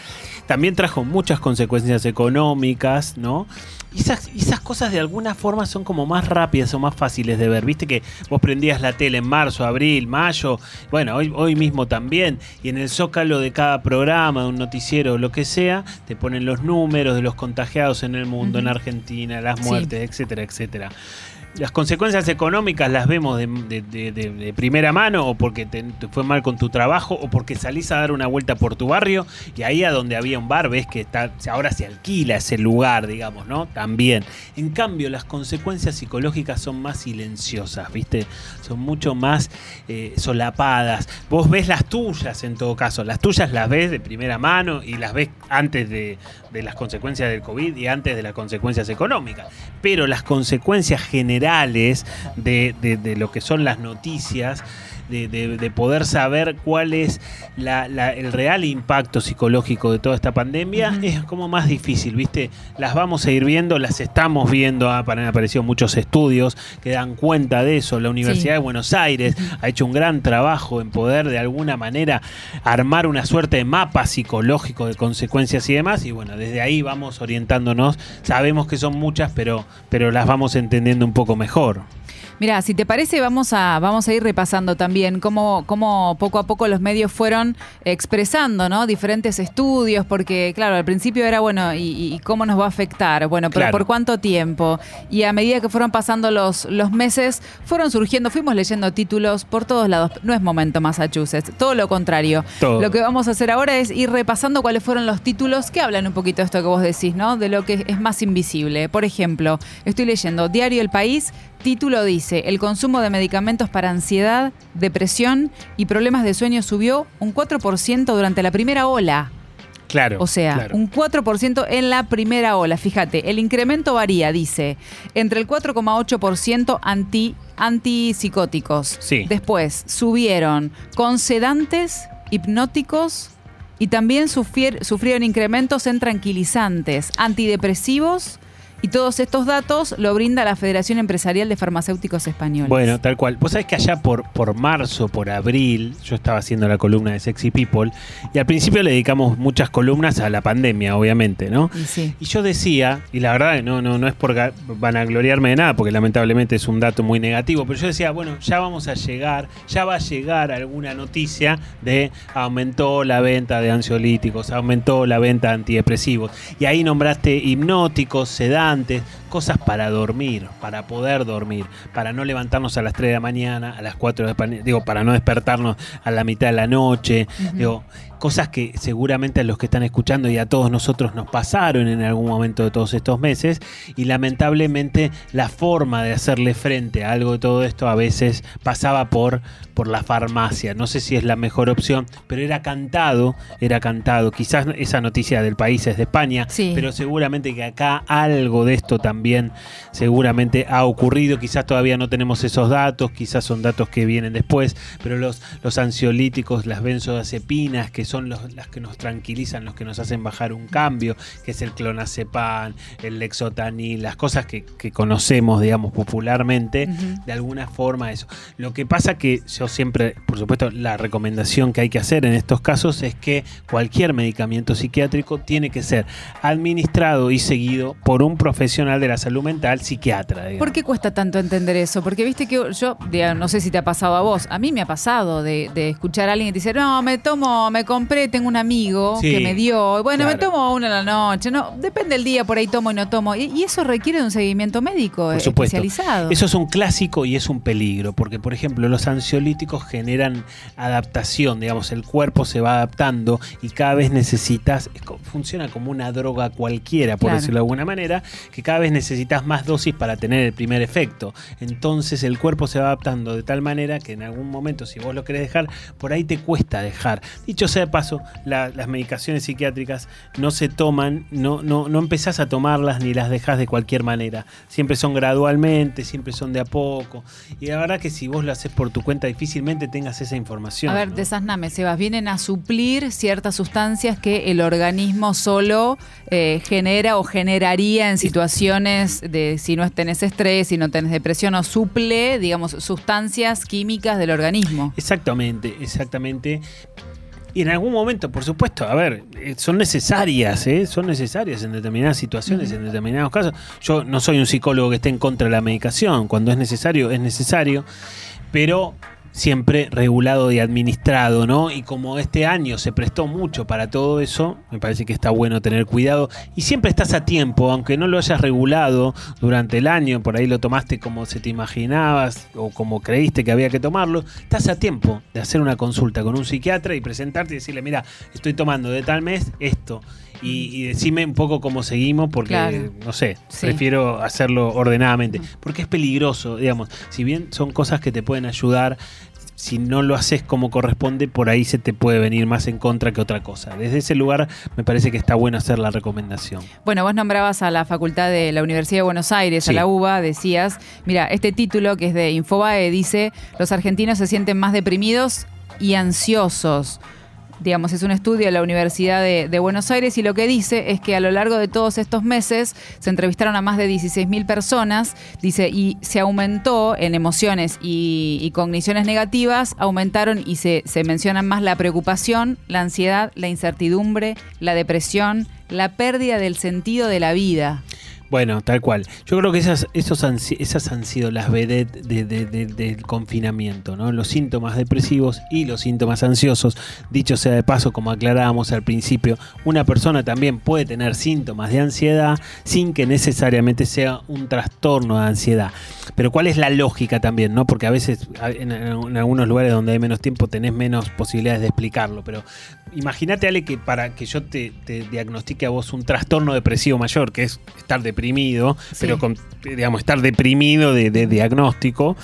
E: También trajo muchas consecuencias económicas, ¿no? Y esas, cosas de alguna forma son como más rápidas o más fáciles de ver. Viste que vos prendías la tele en marzo, abril, mayo, bueno, hoy, hoy mismo también, y en el zócalo de cada programa, de un noticiero o lo que sea, te ponen los números de los contagiados en el mundo, en Argentina, las
F: Sí.
E: muertes, etcétera, etcétera. Las consecuencias económicas las vemos de, primera mano o porque te, te fue mal con tu trabajo o porque salís a dar una vuelta por tu barrio y ahí a donde había un bar ves que está, ahora se alquila ese lugar, digamos, ¿no? También. En cambio, las consecuencias psicológicas son más silenciosas, ¿viste? Son mucho más eh, solapadas. Vos ves las tuyas en todo caso, las tuyas las ves de primera mano y las ves antes de, de las consecuencias del COVID y antes de las consecuencias económicas. Pero las consecuencias generales de, de- lo que son las noticias, de, de- de poder saber cuál es la- la- el real impacto psicológico de toda esta pandemia, es como más difícil, ¿viste? Las vamos a ir viendo, las estamos viendo, ha- han aparecido muchos estudios que dan cuenta de eso. La Universidad de Buenos Aires ha hecho un gran trabajo en poder de alguna manera armar una suerte de mapa psicológico de consecuencias y demás. Y bueno, desde ahí vamos orientándonos. Sabemos que son muchas, pero, pero las vamos entendiendo un poco mejor.
F: Mira, si te parece, vamos a, vamos a ir repasando también cómo, cómo poco a poco los medios fueron expresando, ¿no? Diferentes estudios, porque, claro, al principio era, bueno, ¿y, y cómo nos va a afectar? Bueno, pero
E: Claro.
F: ¿por cuánto tiempo? Y a medida que fueron pasando los, los meses, fueron surgiendo, fuimos leyendo títulos por todos lados. No es momento Massachusetts, todo lo contrario.
E: Todo.
F: Lo que vamos a hacer ahora es ir repasando cuáles fueron los títulos que hablan un poquito de esto que vos decís, ¿no? De lo que es más invisible. Por ejemplo, estoy leyendo Diario El País, título dice, el consumo de medicamentos para ansiedad, depresión y problemas de sueño subió un 4% durante la primera ola.
E: Claro.
F: O sea,
E: claro.
F: un 4% en la primera ola. Fíjate, el incremento varía, dice, entre el 4,8% anti, antipsicóticos.
E: Sí.
F: Después subieron con sedantes, hipnóticos y también sufrieron incrementos en tranquilizantes, antidepresivos. Y todos estos datos lo brinda la Federación Empresarial de Farmacéuticos Españoles.
E: Bueno, tal cual. Vos sabés que allá por, por marzo, por abril, yo estaba haciendo la columna de Sexy People y al principio le dedicamos muchas columnas a la pandemia, obviamente, ¿no?
F: Y sí.
E: Y yo decía, y la verdad no, no, no es por vanagloriarme de nada, porque lamentablemente es un dato muy negativo, pero yo decía, bueno, ya vamos a llegar, ya va a llegar alguna noticia de aumentó la venta de ansiolíticos, aumentó la venta de antidepresivos. Y ahí nombraste hipnóticos, sedantes, antes cosas para dormir, para poder dormir, para no levantarnos a las 3 de la mañana, a las 4 de la mañana, digo, para no despertarnos a la mitad de la noche, digo, cosas que seguramente a los que están escuchando y a todos nosotros nos pasaron en algún momento de todos estos meses y lamentablemente la forma de hacerle frente a algo de todo esto a veces pasaba por, por la farmacia. No sé si es la mejor opción, pero era cantado, era cantado. Quizás esa noticia del país es de España,
F: Sí.
E: pero seguramente que acá algo de esto también seguramente ha ocurrido. Quizás todavía no tenemos esos datos, quizás son datos que vienen después, pero los, los ansiolíticos, las benzodiazepinas, que son los- las que nos tranquilizan, los que nos hacen bajar un cambio, que es el clonazepam, el lexotanil, las cosas que, que conocemos, digamos, popularmente, de alguna forma eso. Lo que pasa que yo siempre, por supuesto, la recomendación que hay que hacer en estos casos es que cualquier medicamento psiquiátrico tiene que ser administrado y seguido por un profesional de de la salud mental, psiquiatra. digamos.
F: ¿Por qué cuesta tanto entender eso? Porque viste que yo, digamos, no sé si te ha pasado a vos, a mí me ha pasado de, de escuchar a alguien que te dice, no, me tomo, me compré, tengo un amigo
E: Sí,
F: que me dio, bueno, me tomo una a la noche, no, depende del día, por ahí tomo y no tomo. Y, y eso requiere de un seguimiento médico
E: Por supuesto.
F: especializado.
E: Eso es un clásico y es un peligro, porque por ejemplo los ansiolíticos generan adaptación, digamos, el cuerpo se va adaptando y cada vez necesitas, funciona como una droga cualquiera, por
F: Claro.
E: decirlo de alguna manera, que cada vez necesitas más dosis para tener el primer efecto. Entonces el cuerpo se va adaptando de tal manera que en algún momento, si vos lo querés dejar, por ahí te cuesta dejar. Dicho sea de paso, la- las medicaciones psiquiátricas no se toman, no, no, no empezás a tomarlas ni las dejas de cualquier manera. Siempre son gradualmente, siempre son de a poco. Y la verdad que si vos lo haces por tu cuenta, difícilmente tengas esa información.
F: A ver,
E: ¿no?
F: desasname, Sebas, vienen a suplir ciertas sustancias que el organismo solo eh, genera o generaría en situaciones de si no tenés estrés, si no tenés depresión, o suple, digamos, sustancias químicas del organismo.
E: Exactamente, exactamente. Y en algún momento, por supuesto, a ver, eh, son necesarias, ¿eh? son necesarias en determinadas situaciones, en determinados casos. Yo no soy un psicólogo que esté en contra de la medicación, cuando es necesario, es necesario, pero siempre regulado y administrado, ¿no? Y como este año se prestó mucho para todo eso, me parece que está bueno tener cuidado. Y siempre estás a tiempo, aunque no lo hayas regulado durante el año, por ahí lo tomaste como se te imaginabas o como creíste que había que tomarlo, estás a tiempo de hacer una consulta con un psiquiatra y presentarte y decirle, mira, estoy tomando de tal mes esto. Y, y decime un poco cómo seguimos, porque,
F: Claro.
E: no sé,
F: Sí.
E: prefiero hacerlo ordenadamente. Porque es peligroso, digamos. Si bien son cosas que te pueden ayudar, si no lo haces como corresponde, por ahí se te puede venir más en contra que otra cosa. Desde ese lugar me parece que está bueno hacer la recomendación.
F: Bueno, vos nombrabas a la facultad de la Universidad de Buenos Aires, a la UBA, decías, mira, este título que es de Infobae dice, los argentinos se sienten más deprimidos y ansiosos. Digamos, es un estudio de la Universidad de, Buenos Aires y lo que dice es que a lo largo de todos estos meses se entrevistaron a más de 16.000 personas, dice, y se aumentó en emociones y, y cogniciones negativas, aumentaron y se, se mencionan más la preocupación, la ansiedad, la incertidumbre, la depresión, la pérdida del sentido de la vida.
E: Bueno, tal cual. Yo creo que esas, esos han, esas han sido las vedettes de- de- de- del confinamiento, ¿no? Los síntomas depresivos y los síntomas ansiosos. Dicho sea de paso, como aclarábamos al principio, una persona también puede tener síntomas de ansiedad sin que necesariamente sea un trastorno de ansiedad. Pero ¿cuál es la lógica también, no? Porque a veces en algunos lugares donde hay menos tiempo tenés menos posibilidades de explicarlo. Pero imagínate, Ale, que para que yo te, te diagnostique a vos un trastorno depresivo mayor, que es estar deprimido, pero con, digamos, estar deprimido de, de diagnóstico,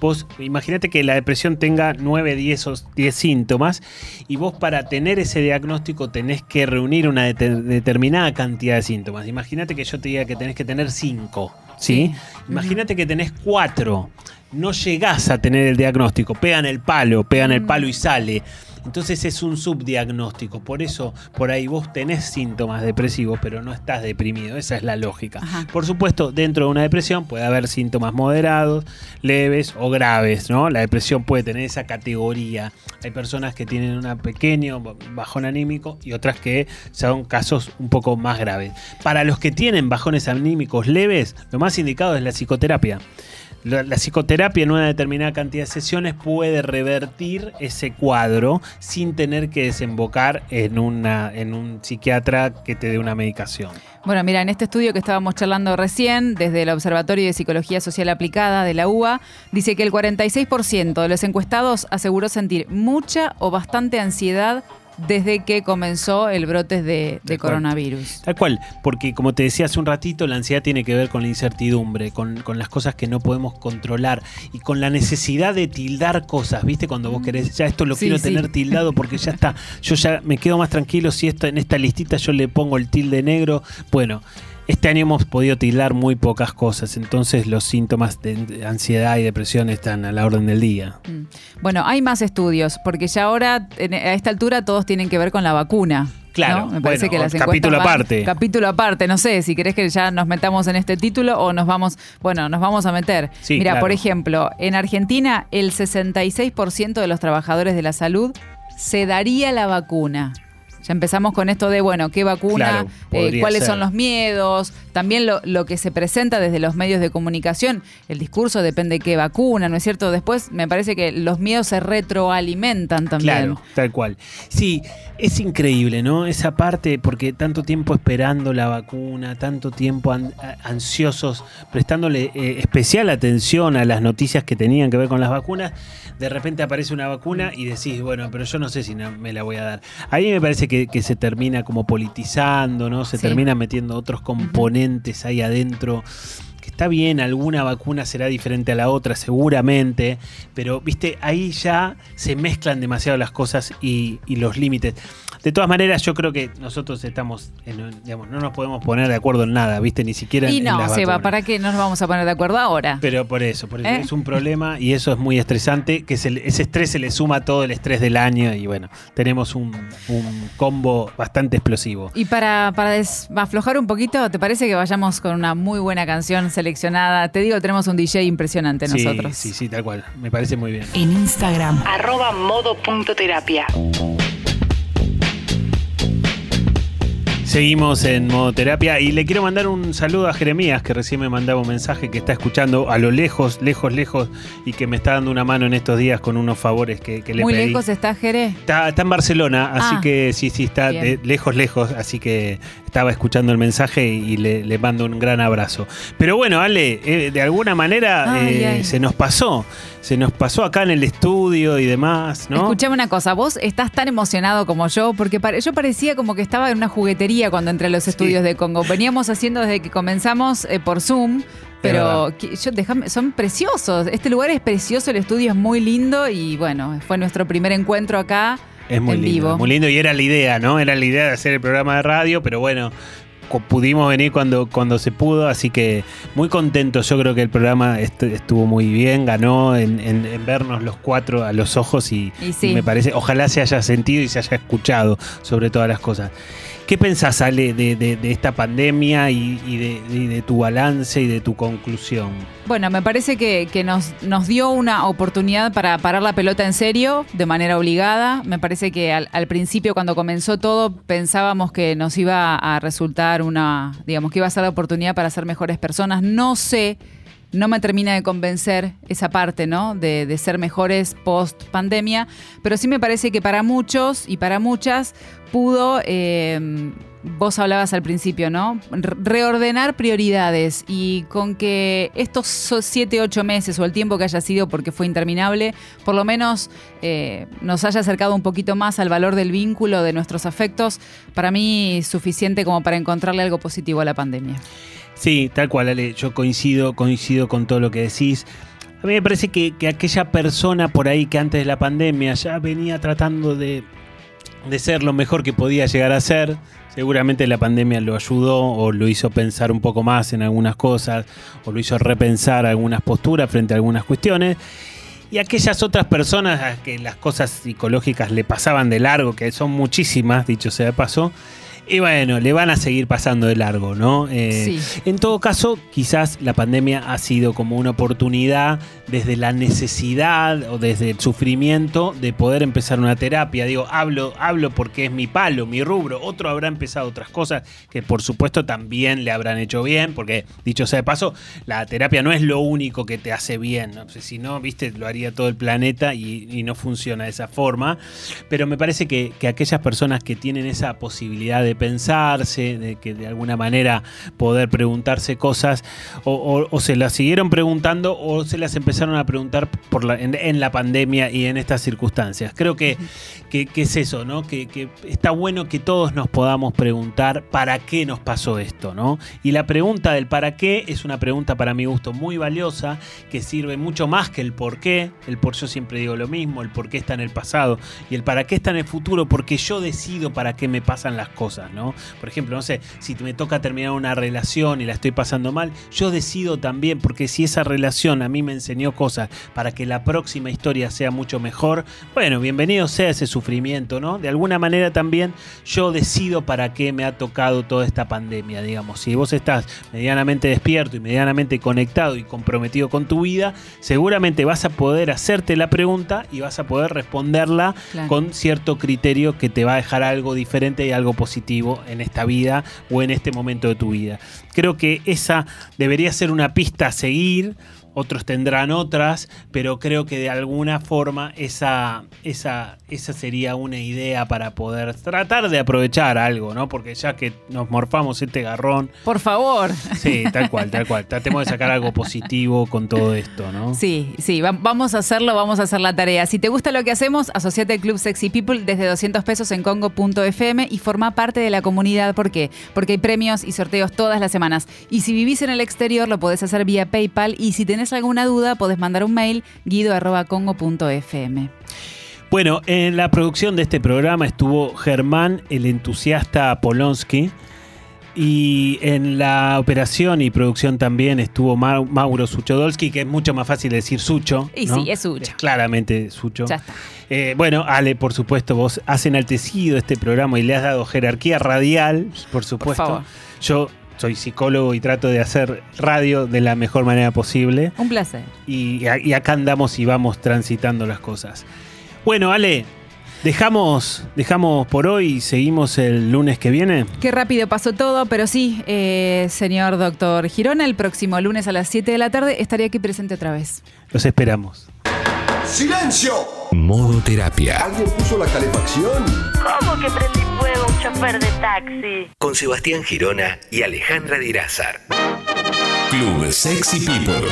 E: vos imagínate que la depresión tenga 9, 10, o 10 síntomas y vos para tener ese diagnóstico tenés que reunir una dete- determinada cantidad de síntomas. Imagínate que yo te diga que tenés que tener 5, ¿sí?
F: Sí.
E: Imagínate que tenés 4. No llegás a tener el diagnóstico, pegan el palo, pegan el palo y sale. Entonces es un subdiagnóstico. Por eso, por ahí vos tenés síntomas depresivos, pero no estás deprimido. Esa es la lógica. Por supuesto, dentro de una depresión puede haber síntomas moderados, leves o graves, ¿no? La depresión puede tener esa categoría. Hay personas que tienen un pequeño bajón anímico y otras que son casos un poco más graves. Para los que tienen bajones anímicos leves, lo más indicado es la psicoterapia. La, psicoterapia en una determinada cantidad de sesiones puede revertir ese cuadro sin tener que desembocar en, una, en un psiquiatra que te dé una medicación.
F: Bueno, mira, en este estudio que estábamos charlando recién, desde el Observatorio de Psicología Social Aplicada de la UBA, dice que el 46% de los encuestados aseguró sentir mucha o bastante ansiedad desde que comenzó el brote de, coronavirus.
E: Tal cual, porque como te decía hace un ratito, la ansiedad tiene que ver con la incertidumbre, con, con las cosas que no podemos controlar y con la necesidad de tildar cosas, ¿viste? Cuando vos querés, ya esto lo
F: Sí,
E: quiero
F: sí.
E: tener tildado porque ya está, yo ya me quedo más tranquilo si esto, en esta listita yo le pongo el tilde negro. Bueno, este año hemos podido tildar muy pocas cosas, entonces los síntomas de ansiedad y depresión están a la orden del día.
F: Mm. Bueno, hay más estudios, porque ya ahora, a esta altura, todos tienen que ver con la vacuna.
E: Claro,
F: ¿no? Me parece
E: bueno,
F: que las
E: capítulo
F: van-
E: aparte.
F: Capítulo aparte, no sé, si querés que ya nos metamos en este título o nos vamos, bueno, nos vamos a meter.
E: Sí,
F: Mira,
E: claro.
F: por ejemplo, en Argentina el 66% de los trabajadores de la salud se daría la vacuna. Ya empezamos con esto de, bueno, qué vacuna,
E: Claro,
F: eh, cuáles
E: ser.
F: son los miedos, también lo, lo que se presenta desde los medios de comunicación. El discurso depende de qué vacuna, ¿no es cierto? Después me parece que los miedos se retroalimentan también.
E: Claro, tal cual. Sí, es increíble, ¿no? Esa parte, porque tanto tiempo esperando la vacuna, tanto tiempo an- a- ansiosos, prestándole eh, especial atención a las noticias que tenían que ver con las vacunas, de repente aparece una vacuna y decís, bueno, pero yo no sé si no me la voy a dar. Ahí me parece que, que se termina como politizando, ¿no? Se
F: Sí.
E: termina metiendo otros componentes ahí adentro. Está bien, alguna vacuna será diferente a la otra, seguramente, pero viste, ahí ya se mezclan demasiado las cosas y, y los límites. De todas maneras, yo creo que nosotros estamos, en digamos, no nos podemos poner de acuerdo en nada, viste, ni siquiera en,
F: Y
E: en
F: no,
E: las
F: Seba. ¿para qué nos vamos a poner de acuerdo ahora?
E: Pero por eso, por eso
F: ¿Eh?
E: es un problema y eso es muy estresante, que se ese estrés se le suma todo el estrés del año y bueno, tenemos un, un combo bastante explosivo.
F: Y para, para aflojar un poquito, ¿te parece que vayamos con una muy buena canción seleccionada? Te digo, tenemos un DJ impresionante
E: Sí,
F: nosotros.
E: sí, sí, tal cual, me parece muy bien.
D: En Instagram.
L: Arroba modo.terapia.
E: Seguimos en modo terapia y le quiero mandar un saludo a Jeremías que recién me mandaba un mensaje que está escuchando a lo lejos, lejos, lejos y que me está dando una mano en estos días con unos favores que, que le
F: Muy
E: pedí.
F: lejos está Jerez.
E: Está, está en Barcelona, así
F: Ah.
E: que sí, sí, está de- lejos, lejos, así que estaba escuchando el mensaje y, y le, le mando un gran abrazo. Pero bueno, Ale, eh, de alguna manera
F: Ay,
E: eh,
F: ay.
E: se nos pasó, se nos pasó acá en el estudio y demás, ¿no?
F: Escuchame una cosa, vos estás tan emocionado como yo, porque yo parecía como que estaba en una juguetería cuando entré a los estudios de Congo. Veníamos haciendo desde que comenzamos eh, por Zoom. Pero yo, déjame- son preciosos. Este lugar es precioso, el estudio es muy lindo y bueno, fue nuestro primer encuentro acá
E: Es muy
F: en
E: lindo,
F: vivo.
E: muy lindo y era la idea, ¿no? Era la idea de hacer el programa de radio, pero bueno, pudimos venir cuando, cuando se pudo, así que muy contentos. Yo creo que el programa est- estuvo muy bien, ganó en, en- en vernos los cuatro a los ojos y,
F: Y sí.
E: y me parece, ojalá se haya sentido y se haya escuchado sobre todas las cosas. ¿Qué pensás, Ale, de, de- de esta pandemia y, de, tu balance y de tu conclusión?
F: Bueno, me parece que, que nos, nos dio una oportunidad para parar la pelota en serio, de manera obligada. Me parece que al principio, cuando comenzó todo, pensábamos que nos iba a resultar una, digamos, que iba a ser la oportunidad para ser mejores personas. No sé, no me termina de convencer esa parte, ¿no? De, ser mejores post pandemia, pero sí me parece que para muchos y para muchas pudo, eh, vos hablabas al principio, ¿no? Re- Reordenar prioridades y con que estos siete, ocho meses o el tiempo que haya sido porque fue interminable, por lo menos eh, nos haya acercado un poquito más al valor del vínculo, de nuestros afectos, para mí suficiente como para encontrarle algo positivo a la pandemia.
E: Sí, tal cual, Ale. Yo coincido, coincido con todo lo que decís. A mí me parece que, que aquella persona por ahí que antes de la pandemia ya venía tratando de, de ser lo mejor que podía llegar a ser. Seguramente la pandemia lo ayudó o lo hizo pensar un poco más en algunas cosas o lo hizo repensar algunas posturas frente a algunas cuestiones. Y aquellas otras personas a que las cosas psicológicas le pasaban de largo, que son muchísimas, dicho sea de paso, y bueno, le van a seguir pasando de largo, ¿no? Eh,
F: Sí.
E: En todo caso, quizás la pandemia ha sido como una oportunidad desde la necesidad o desde el sufrimiento de poder empezar una terapia. Digo, hablo, hablo porque es mi palo, mi rubro. Otro habrá empezado otras cosas que por supuesto también le habrán hecho bien, porque dicho sea de paso, la terapia no es lo único que te hace bien. ¿no? Si no, viste, lo haría todo el planeta y, no funciona de esa forma. Pero me parece que, que aquellas personas que tienen esa posibilidad de pensarse, de que de alguna manera poder preguntarse cosas, o, o- o se las siguieron preguntando o se las empezaron a preguntar por la- en, en la pandemia y en estas circunstancias. Creo que, que- que es eso, ¿no? Que, que está bueno que todos nos podamos preguntar para qué nos pasó esto, ¿no? Y la pregunta del para qué es una pregunta para mi gusto muy valiosa, que sirve mucho más que el por qué. El por yo siempre digo lo mismo, el por qué está en el pasado y el para qué está en el futuro, porque yo decido para qué me pasan las cosas, ¿no? Por ejemplo, no sé, si me toca terminar una relación y la estoy pasando mal, yo decido también, porque si esa relación a mí me enseñó cosas para que la próxima historia sea mucho mejor, bueno, bienvenido sea ese sufrimiento, ¿no? De alguna manera también yo decido para qué me ha tocado toda esta pandemia, digamos. Si vos estás medianamente despierto y medianamente conectado y comprometido con tu vida, seguramente vas a poder hacerte la pregunta y vas a poder responderla
F: Claro.
E: con cierto criterio que te va a dejar algo diferente y algo positivo en esta vida o en este momento de tu vida. Creo que esa debería ser una pista a seguir. Otros tendrán otras, pero creo que de alguna forma esa, esa, esa sería una idea para poder tratar de aprovechar algo, ¿no? Porque ya que nos morfamos este garrón,
F: Por favor.
E: sí, tal cual, tal cual. Tratemos de sacar algo positivo con todo esto, ¿no?
F: Sí, sí, va- vamos a hacerlo, vamos a hacer la tarea. Si te gusta lo que hacemos, asociate al Club Sexy People desde 200 pesos en congo.fm y forma parte de la comunidad. ¿Por qué? Porque hay premios y sorteos todas las semanas. Y si vivís en el exterior, lo podés hacer vía PayPal. Y si tenés alguna duda, podés mandar un mail guido.congo.fm.
E: Bueno, en la producción de este programa estuvo Germán, el entusiasta Polonsky. Y en la operación y producción también estuvo Mau- Mauro Suchodolski, que es mucho más fácil decir Sucho.
F: Y
E: ¿no?
F: sí, es Sucho.
E: Claramente Sucho.
F: Ya está.
E: Eh, bueno, Ale, por supuesto, vos has enaltecido este programa y le has dado jerarquía radial, por supuesto.
F: favor.
E: Yo soy psicólogo y trato de hacer radio de la mejor manera posible.
F: Un placer.
E: Y, y acá andamos y vamos transitando las cosas. Bueno, Ale, dejamos, dejamos por hoy y seguimos el lunes que viene.
F: Qué rápido pasó todo, pero sí, eh, señor doctor Girona, el próximo lunes a las 7 de la tarde estaré aquí presente otra vez.
E: Los esperamos.
B: ¡Silencio!
A: Modo terapia.
B: ¿Alguien puso la calefacción?
I: ¿Cómo que prendí fuego un chofer de taxi?
A: Con Sebastián Girona y Alejandra Dirázar. Club Sexy People.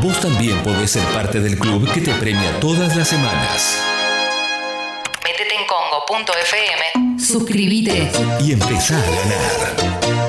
A: Vos también podés ser parte del club que te premia todas las semanas.
L: Métete en congo.fm.
D: Suscríbete.
A: Y empezá a ganar.